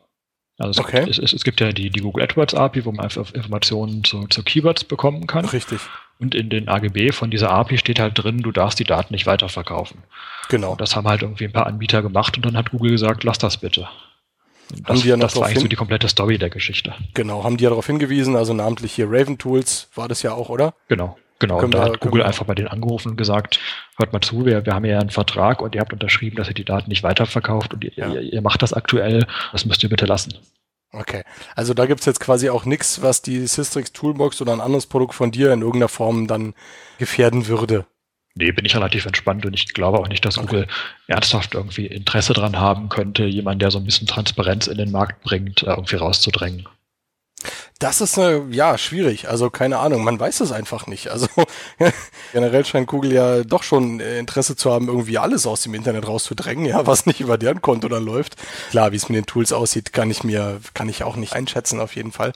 Also es, okay. gibt, es, es, gibt ja die, die Google AdWords API, wo man einfach Informationen zu, zu Keywords bekommen kann. Richtig. Und in den AGB von dieser API steht halt drin, du darfst die Daten nicht weiterverkaufen. Genau. Und das haben halt irgendwie ein paar Anbieter gemacht und dann hat Google gesagt, lass das bitte. Das, haben die ja das war eigentlich so die komplette Story der Geschichte. Genau, haben die ja darauf hingewiesen, also namentlich hier Raven Tools war das ja auch, oder? Genau, genau. und da hat Google einfach bei denen angerufen und gesagt, hört mal zu, wir, wir haben ja einen Vertrag und ihr habt unterschrieben, dass ihr die Daten nicht weiterverkauft und ihr, ja. ihr, ihr macht das aktuell, das müsst ihr bitte lassen. Okay, also da gibt's jetzt quasi auch nichts, was die Systrix Toolbox oder ein anderes Produkt von dir in irgendeiner Form dann gefährden würde. Nee, bin ich relativ entspannt und ich glaube auch nicht, dass okay. Google ernsthaft irgendwie Interesse dran haben könnte, jemanden, der so ein bisschen Transparenz in den Markt bringt, äh, irgendwie rauszudrängen. Das ist äh, ja schwierig. Also keine Ahnung, man weiß es einfach nicht. Also generell scheint Google ja doch schon äh, Interesse zu haben, irgendwie alles aus dem Internet rauszudrängen, ja, was nicht über deren Konto dann läuft. Klar, wie es mit den Tools aussieht, kann ich mir, kann ich auch nicht einschätzen auf jeden Fall.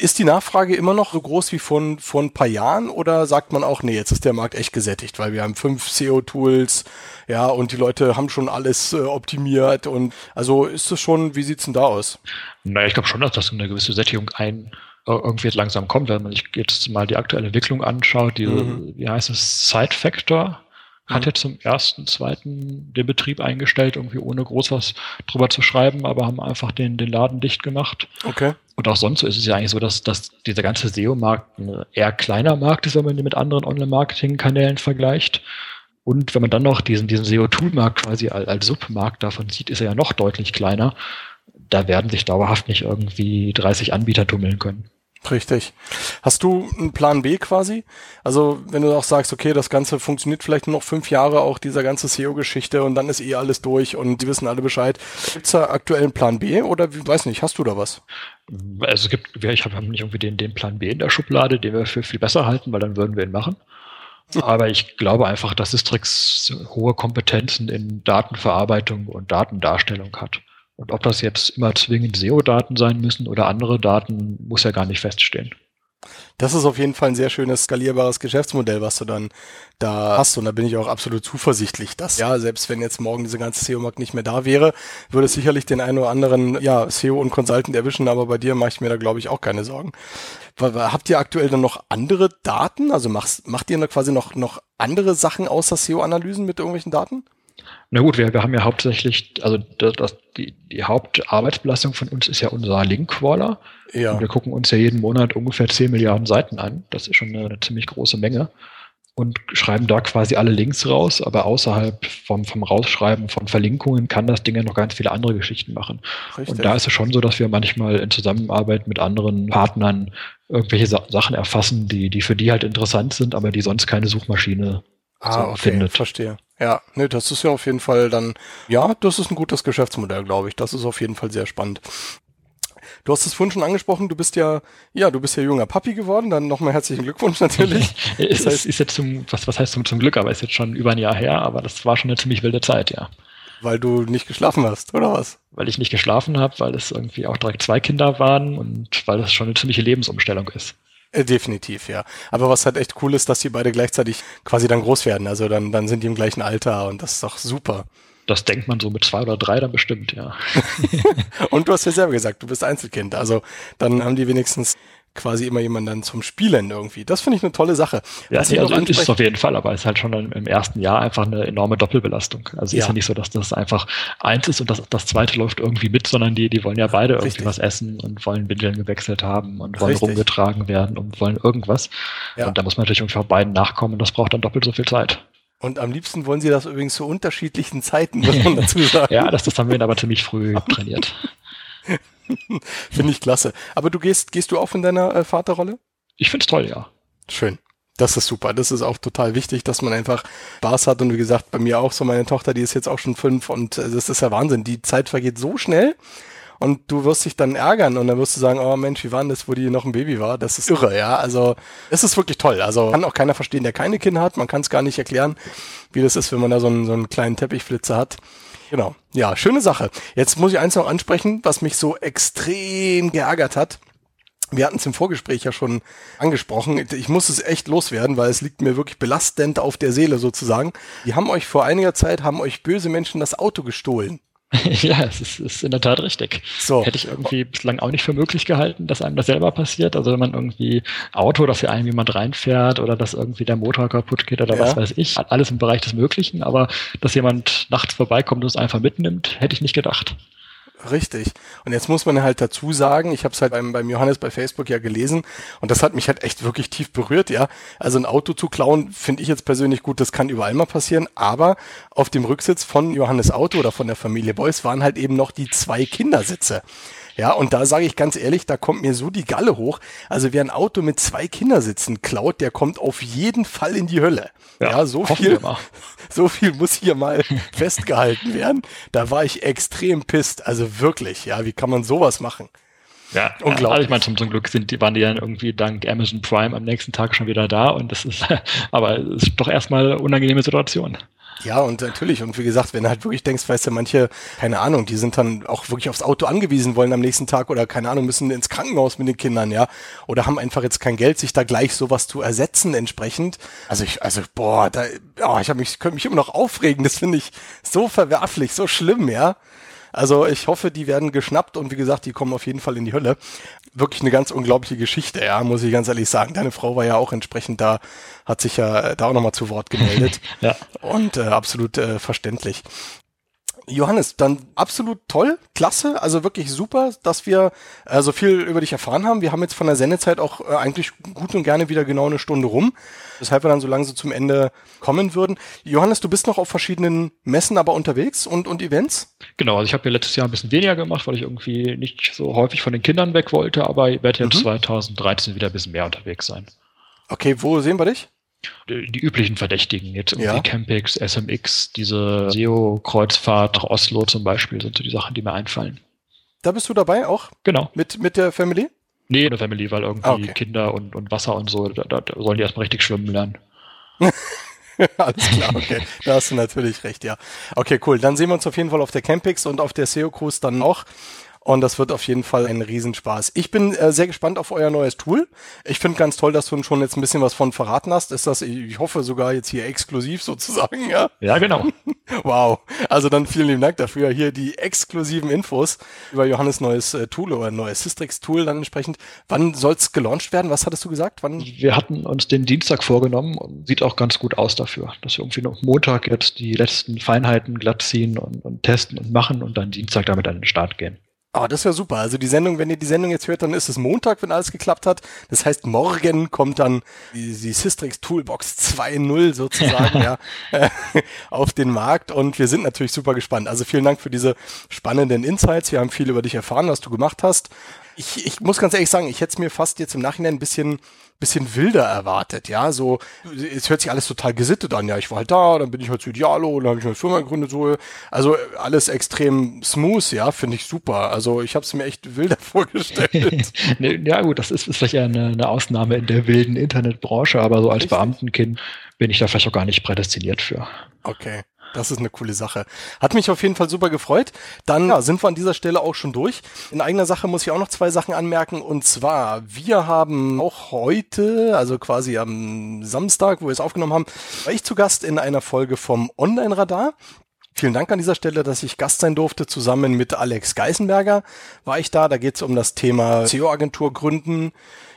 Ist die Nachfrage immer noch so groß wie vor, vor ein paar Jahren oder sagt man auch, nee, jetzt ist der Markt echt gesättigt, weil wir haben fünf SEO-Tools, ja, und die Leute haben schon alles äh, optimiert und also ist es schon, wie sieht's denn da aus? Naja, ich glaube schon, dass das eine gewisse Sättigung ein äh, irgendwie jetzt langsam kommt, wenn man sich jetzt mal die aktuelle Entwicklung anschaut, die, mhm. wie heißt es, Side Factor, hat jetzt zum ersten, zweiten den Betrieb eingestellt, irgendwie ohne groß was drüber zu schreiben, aber haben einfach den, den Laden dicht gemacht. Okay. Und auch sonst ist es ja eigentlich so, dass, dass dieser ganze SEO-Markt ein eher kleiner Markt ist, wenn man ihn mit anderen Online-Marketing-Kanälen vergleicht. Und wenn man dann noch diesen, diesen SEO-Tool-Markt quasi als, als Submarkt davon sieht, ist er ja noch deutlich kleiner. Da werden sich dauerhaft nicht irgendwie 30 Anbieter tummeln können. Richtig. Hast du einen Plan B quasi? Also wenn du auch sagst, okay, das Ganze funktioniert vielleicht nur noch fünf Jahre, auch dieser ganze SEO-Geschichte und dann ist eh alles durch und die wissen alle Bescheid. Gibt es da aktuell einen Plan B oder wie, weiß nicht, hast du da was? Also es gibt, ich habe nicht irgendwie den, den Plan B in der Schublade, den wir für viel besser halten, weil dann würden wir ihn machen. Aber ich glaube einfach, dass Sistrix hohe Kompetenzen in Datenverarbeitung und Datendarstellung hat. Und ob das jetzt immer zwingend SEO-Daten sein müssen oder andere Daten, muss ja gar nicht feststehen. Das ist auf jeden Fall ein sehr schönes skalierbares Geschäftsmodell, was du dann da hast. Und da bin ich auch absolut zuversichtlich, dass ja, selbst wenn jetzt morgen diese ganze SEO-Markt nicht mehr da wäre, würde es sicherlich den einen oder anderen ja, SEO und Consultant erwischen, aber bei dir mache ich mir da, glaube ich, auch keine Sorgen. Habt ihr aktuell dann noch andere Daten? Also machst, macht ihr da quasi noch, noch andere Sachen außer SEO-Analysen mit irgendwelchen Daten? Na gut, wir, wir haben ja hauptsächlich, also das, das, die, die Hauptarbeitsbelastung von uns ist ja unser Link-Crawler. Ja. Und wir gucken uns ja jeden Monat ungefähr 10 Milliarden Seiten an. Das ist schon eine, ziemlich große Menge. Und schreiben da quasi alle Links raus, aber außerhalb vom, vom Rausschreiben von Verlinkungen kann das Ding ja noch ganz viele andere Geschichten machen. Richtig. Und da ist es schon so, dass wir manchmal in Zusammenarbeit mit anderen Partnern irgendwelche Sa Sachen erfassen, die, die für die halt interessant sind, aber die sonst keine Suchmaschine ah, so okay, findet. Verstehe. Ja, ne, das ist ja auf jeden Fall dann, ja, das ist ein gutes Geschäftsmodell, glaube ich. Das ist auf jeden Fall sehr spannend. Du hast es vorhin schon angesprochen, du bist ja, ja, du bist ja junger Papi geworden, dann nochmal herzlichen Glückwunsch natürlich. ist, das heißt, ist jetzt zum, was, was heißt zum Glück, aber ist jetzt schon über ein Jahr her, aber das war schon eine ziemlich wilde Zeit, ja. Weil du nicht geschlafen hast, oder was? Weil ich nicht geschlafen habe, weil es irgendwie auch direkt zwei Kinder waren und weil das schon eine ziemliche Lebensumstellung ist. Äh, definitiv, ja. Aber was halt echt cool ist, dass die beide gleichzeitig quasi dann groß werden. Also dann, dann sind die im gleichen Alter und das ist doch super. Das denkt man so mit zwei oder drei dann bestimmt, ja. und du hast ja selber gesagt, du bist Einzelkind. Also dann haben die wenigstens quasi immer jemand dann zum Spielen irgendwie. Das finde ich eine tolle Sache. Ja, nee, also ist es auf jeden Fall, aber es ist halt schon im ersten Jahr einfach eine enorme Doppelbelastung. Also ja. ist ja nicht so, dass das einfach eins ist und das, das zweite läuft irgendwie mit, sondern die, die wollen ja beide irgendwie Richtig. was essen und wollen Windeln gewechselt haben und wollen Richtig. rumgetragen werden und wollen irgendwas. Ja. Und da muss man natürlich irgendwie auch beiden nachkommen und das braucht dann doppelt so viel Zeit. Und am liebsten wollen sie das übrigens zu unterschiedlichen Zeiten, muss man dazu sagen. ja, das, das haben wir aber ziemlich früh trainiert. Finde ich klasse. Aber du gehst, gehst du auch in deiner äh, Vaterrolle? Ich finde es toll, ja. Schön. Das ist super. Das ist auch total wichtig, dass man einfach Spaß hat. Und wie gesagt, bei mir auch so meine Tochter, die ist jetzt auch schon fünf und äh, das ist ja Wahnsinn. Die Zeit vergeht so schnell und du wirst dich dann ärgern und dann wirst du sagen, oh Mensch, wie war denn das, wo die noch ein Baby war? Das ist irre, ja. Also es ist wirklich toll. Also kann auch keiner verstehen, der keine Kinder hat. Man kann es gar nicht erklären, wie das ist, wenn man da so einen, so einen kleinen Teppichflitzer hat. Genau. Ja, schöne Sache. Jetzt muss ich eins noch ansprechen, was mich so extrem geärgert hat. Wir hatten es im Vorgespräch ja schon angesprochen. Ich muss es echt loswerden, weil es liegt mir wirklich belastend auf der Seele sozusagen. Die haben euch vor einiger Zeit, haben euch böse Menschen das Auto gestohlen. ja, es ist, ist in der Tat richtig. So. Hätte ich irgendwie bislang auch nicht für möglich gehalten, dass einem das selber passiert. Also wenn man irgendwie Auto oder für einen jemand reinfährt oder dass irgendwie der Motor kaputt geht oder ja. was weiß ich. Alles im Bereich des Möglichen, aber dass jemand nachts vorbeikommt und es einfach mitnimmt, hätte ich nicht gedacht. Richtig. Und jetzt muss man halt dazu sagen, ich habe es halt beim, beim Johannes bei Facebook ja gelesen und das hat mich halt echt wirklich tief berührt, ja. Also ein Auto zu klauen, finde ich jetzt persönlich gut, das kann überall mal passieren, aber auf dem Rücksitz von Johannes Auto oder von der Familie Beuys waren halt eben noch die zwei Kindersitze. Ja, und da sage ich ganz ehrlich, da kommt mir so die Galle hoch. Also wer ein Auto mit zwei Kindersitzen klaut, der kommt auf jeden Fall in die Hölle. Ja, ja so viel, so viel muss hier mal festgehalten werden. Da war ich extrem pisst. Also wirklich, ja, wie kann man sowas machen? Ja, unglaublich. Also ich meine, zum, zum Glück sind die, waren die dann irgendwie dank Amazon Prime am nächsten Tag schon wieder da und das ist, aber es ist doch erstmal eine unangenehme Situation. Ja, und natürlich. Und wie gesagt, wenn du halt wirklich denkst, weißt du, manche, keine Ahnung, die sind dann auch wirklich aufs Auto angewiesen wollen am nächsten Tag oder keine Ahnung, müssen ins Krankenhaus mit den Kindern, ja. Oder haben einfach jetzt kein Geld, sich da gleich sowas zu ersetzen entsprechend. Also ich, also, boah, da, oh, ich habe mich, könnte mich immer noch aufregen. Das finde ich so verwerflich, so schlimm, ja. Also ich hoffe, die werden geschnappt und wie gesagt, die kommen auf jeden Fall in die Hölle. Wirklich eine ganz unglaubliche Geschichte, ja, muss ich ganz ehrlich sagen. Deine Frau war ja auch entsprechend da, hat sich ja da auch nochmal zu Wort gemeldet. ja. Und äh, absolut äh, verständlich. Johannes, dann absolut toll, klasse, also wirklich super, dass wir äh, so viel über dich erfahren haben. Wir haben jetzt von der Sendezeit auch äh, eigentlich gut und gerne wieder genau eine Stunde rum, weshalb wir dann so langsam zum Ende kommen würden. Johannes, du bist noch auf verschiedenen Messen aber unterwegs und, und Events? Genau, also ich habe ja letztes Jahr ein bisschen weniger gemacht, weil ich irgendwie nicht so häufig von den Kindern weg wollte, aber ich werde jetzt mhm. 2013 wieder ein bisschen mehr unterwegs sein. Okay, wo sehen wir dich? Die üblichen Verdächtigen, jetzt irgendwie ja. Campix, SMX, diese SEO-Kreuzfahrt nach Oslo zum Beispiel, sind so die Sachen, die mir einfallen. Da bist du dabei auch? Genau. Mit, mit der Family? Nee, der Family, weil irgendwie ah, okay. Kinder und, und Wasser und so, da, da sollen die erstmal richtig schwimmen lernen. Alles klar, okay. Da hast du natürlich recht, ja. Okay, cool. Dann sehen wir uns auf jeden Fall auf der Campix und auf der SEO Cruise dann auch. Und das wird auf jeden Fall ein Riesenspaß. Ich bin äh, sehr gespannt auf euer neues Tool. Ich finde ganz toll, dass du schon jetzt ein bisschen was von verraten hast. Ist das, ich hoffe sogar jetzt hier exklusiv sozusagen, ja? Ja, genau. wow. Also dann vielen lieben Dank dafür. Hier die exklusiven Infos über Johannes neues äh, Tool oder neues Systrix-Tool dann entsprechend. Wann soll's gelauncht werden? Was hattest du gesagt? Wann? Wir hatten uns den Dienstag vorgenommen und sieht auch ganz gut aus dafür, dass wir irgendwie noch Montag jetzt die letzten Feinheiten glatt ziehen und, und testen und machen und dann Dienstag damit an den Start gehen. Aber das ist ja super. Also die Sendung, wenn ihr die Sendung jetzt hört, dann ist es Montag, wenn alles geklappt hat. Das heißt, morgen kommt dann die, die Systrix Toolbox 2.0 sozusagen ja, auf den Markt und wir sind natürlich super gespannt. Also vielen Dank für diese spannenden Insights. Wir haben viel über dich erfahren, was du gemacht hast. Ich, ich muss ganz ehrlich sagen, ich hätte es mir fast jetzt im Nachhinein ein bisschen bisschen wilder erwartet, ja, so, es hört sich alles total gesittet an, ja, ich war halt da, dann bin ich halt zu Idealo, dann habe ich eine Firma gegründet, so, also alles extrem smooth, ja, finde ich super, also ich habe es mir echt wilder vorgestellt. ja gut, das ist, ist vielleicht eine, eine Ausnahme in der wilden Internetbranche, aber so als? Beamtenkind bin ich da vielleicht auch gar nicht prädestiniert für. Okay. Das ist eine coole Sache. Hat mich auf jeden Fall super gefreut. Dann ja, sind wir an dieser Stelle auch schon durch. In eigener Sache muss ich auch noch zwei Sachen anmerken. Und zwar, wir haben auch heute, also quasi am Samstag, wo wir es aufgenommen haben, war ich zu Gast in einer Folge vom Online-Radar. Vielen Dank an dieser Stelle, dass ich Gast sein durfte. Zusammen mit Alex Geisenberger war ich da. Da geht es um das Thema SEO-Agentur gründen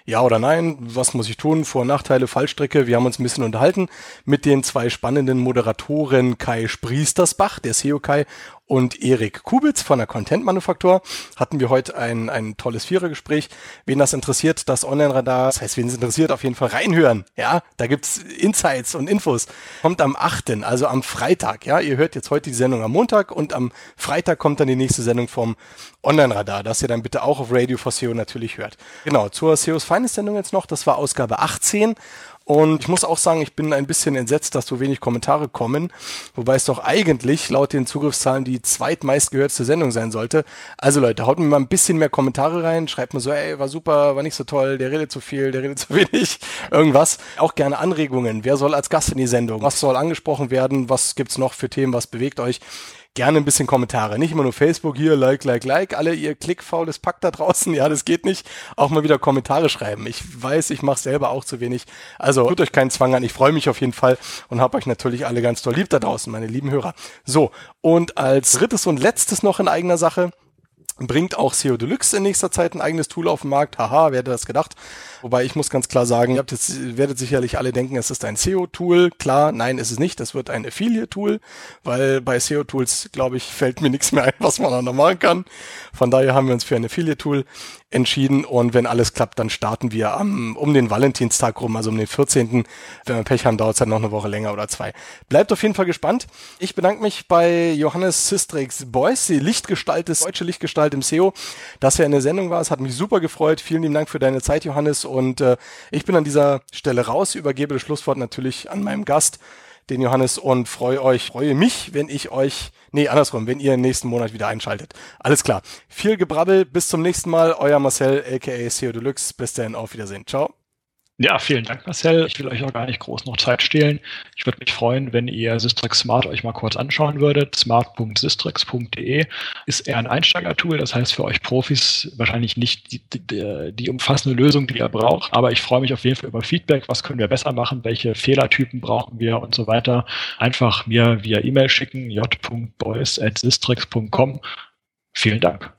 ja oder nein, was muss ich tun, Vor- und Nachteile, Fallstrecke. Wir haben uns ein bisschen unterhalten mit den zwei spannenden Moderatoren Kai Spriestersbach, der SEO Kai, und Erik Kubitz von der Content Manufaktur hatten wir heute ein, ein tolles Vierergespräch. Wen das interessiert, das Online-Radar, das heißt, wen es interessiert, auf jeden Fall reinhören. Ja, da gibt's Insights und Infos. Kommt am 8., also am Freitag. Ja, ihr hört jetzt heute die Sendung am Montag und am Freitag kommt dann die nächste Sendung vom Online-Radar, das ihr dann bitte auch auf Radio for SEO natürlich hört. Genau, zur SEOs Finest Sendung jetzt noch, das war Ausgabe 18 und ich muss auch sagen, ich bin ein bisschen entsetzt, dass so wenig Kommentare kommen, wobei es doch eigentlich laut den Zugriffszahlen die zweitmeistgehörteste Sendung sein sollte. Also Leute, haut mir mal ein bisschen mehr Kommentare rein, schreibt mir so, ey, war super, war nicht so toll, der redet zu viel, der redet zu wenig, irgendwas. Auch gerne Anregungen. Wer soll als Gast in die Sendung? Was soll angesprochen werden? Was gibt's noch für Themen? Was bewegt euch? Gerne ein bisschen Kommentare. Nicht immer nur Facebook hier, like, like, like. Alle ihr klickfaules Pack da draußen, ja, das geht nicht. Auch mal wieder Kommentare schreiben. Ich weiß, ich mache selber auch zu wenig. Also tut euch keinen Zwang an. Ich freue mich auf jeden Fall und habe euch natürlich alle ganz toll lieb da draußen, meine lieben Hörer. So, und als drittes und letztes noch in eigener Sache bringt auch SEO Deluxe in nächster Zeit ein eigenes Tool auf den Markt. Haha, wer hätte das gedacht? Wobei ich muss ganz klar sagen, ihr habt jetzt, werdet sicherlich alle denken, es ist ein SEO-Tool. Klar, nein, ist es nicht. Das wird ein Affiliate-Tool, weil bei SEO-Tools, glaube ich, fällt mir nichts mehr ein, was man da noch machen kann. Von daher haben wir uns für ein Affiliate-Tool entschieden und wenn alles klappt, dann starten wir am, um den Valentinstag rum, also um den 14. Wenn wir Pech haben, dauert es dann noch eine Woche länger oder zwei. Bleibt auf jeden Fall gespannt. Ich bedanke mich bei Johannes Sistrix Boys, die Lichtgestalt, des deutsche Lichtgestalt im SEO, dass er in der Sendung war. Es hat mich super gefreut. Vielen lieben Dank für deine Zeit, Johannes. Und äh, ich bin an dieser Stelle raus, übergebe das Schlusswort natürlich an meinem Gast, den Johannes, und freue euch, freue mich, wenn ich euch, nee, andersrum, wenn ihr nächsten Monat wieder einschaltet. Alles klar. Viel Gebrabbel, bis zum nächsten Mal. Euer Marcel, aka SEO Deluxe. Bis dann, auf Wiedersehen. Ciao. Ja, vielen Dank, Marcel. Ich will euch auch gar nicht groß noch Zeit stehlen. Ich würde mich freuen, wenn ihr Systrix Smart euch mal kurz anschauen würdet. smart.systrix.de ist eher ein Einsteiger-Tool, das heißt für euch Profis wahrscheinlich nicht die, die, die, umfassende Lösung, die ihr braucht. Aber ich freue mich auf jeden Fall über Feedback. Was können wir besser machen? Welche Fehlertypen brauchen wir und so weiter? Einfach mir via E-Mail schicken, j.boys.systrix.com. Vielen Dank.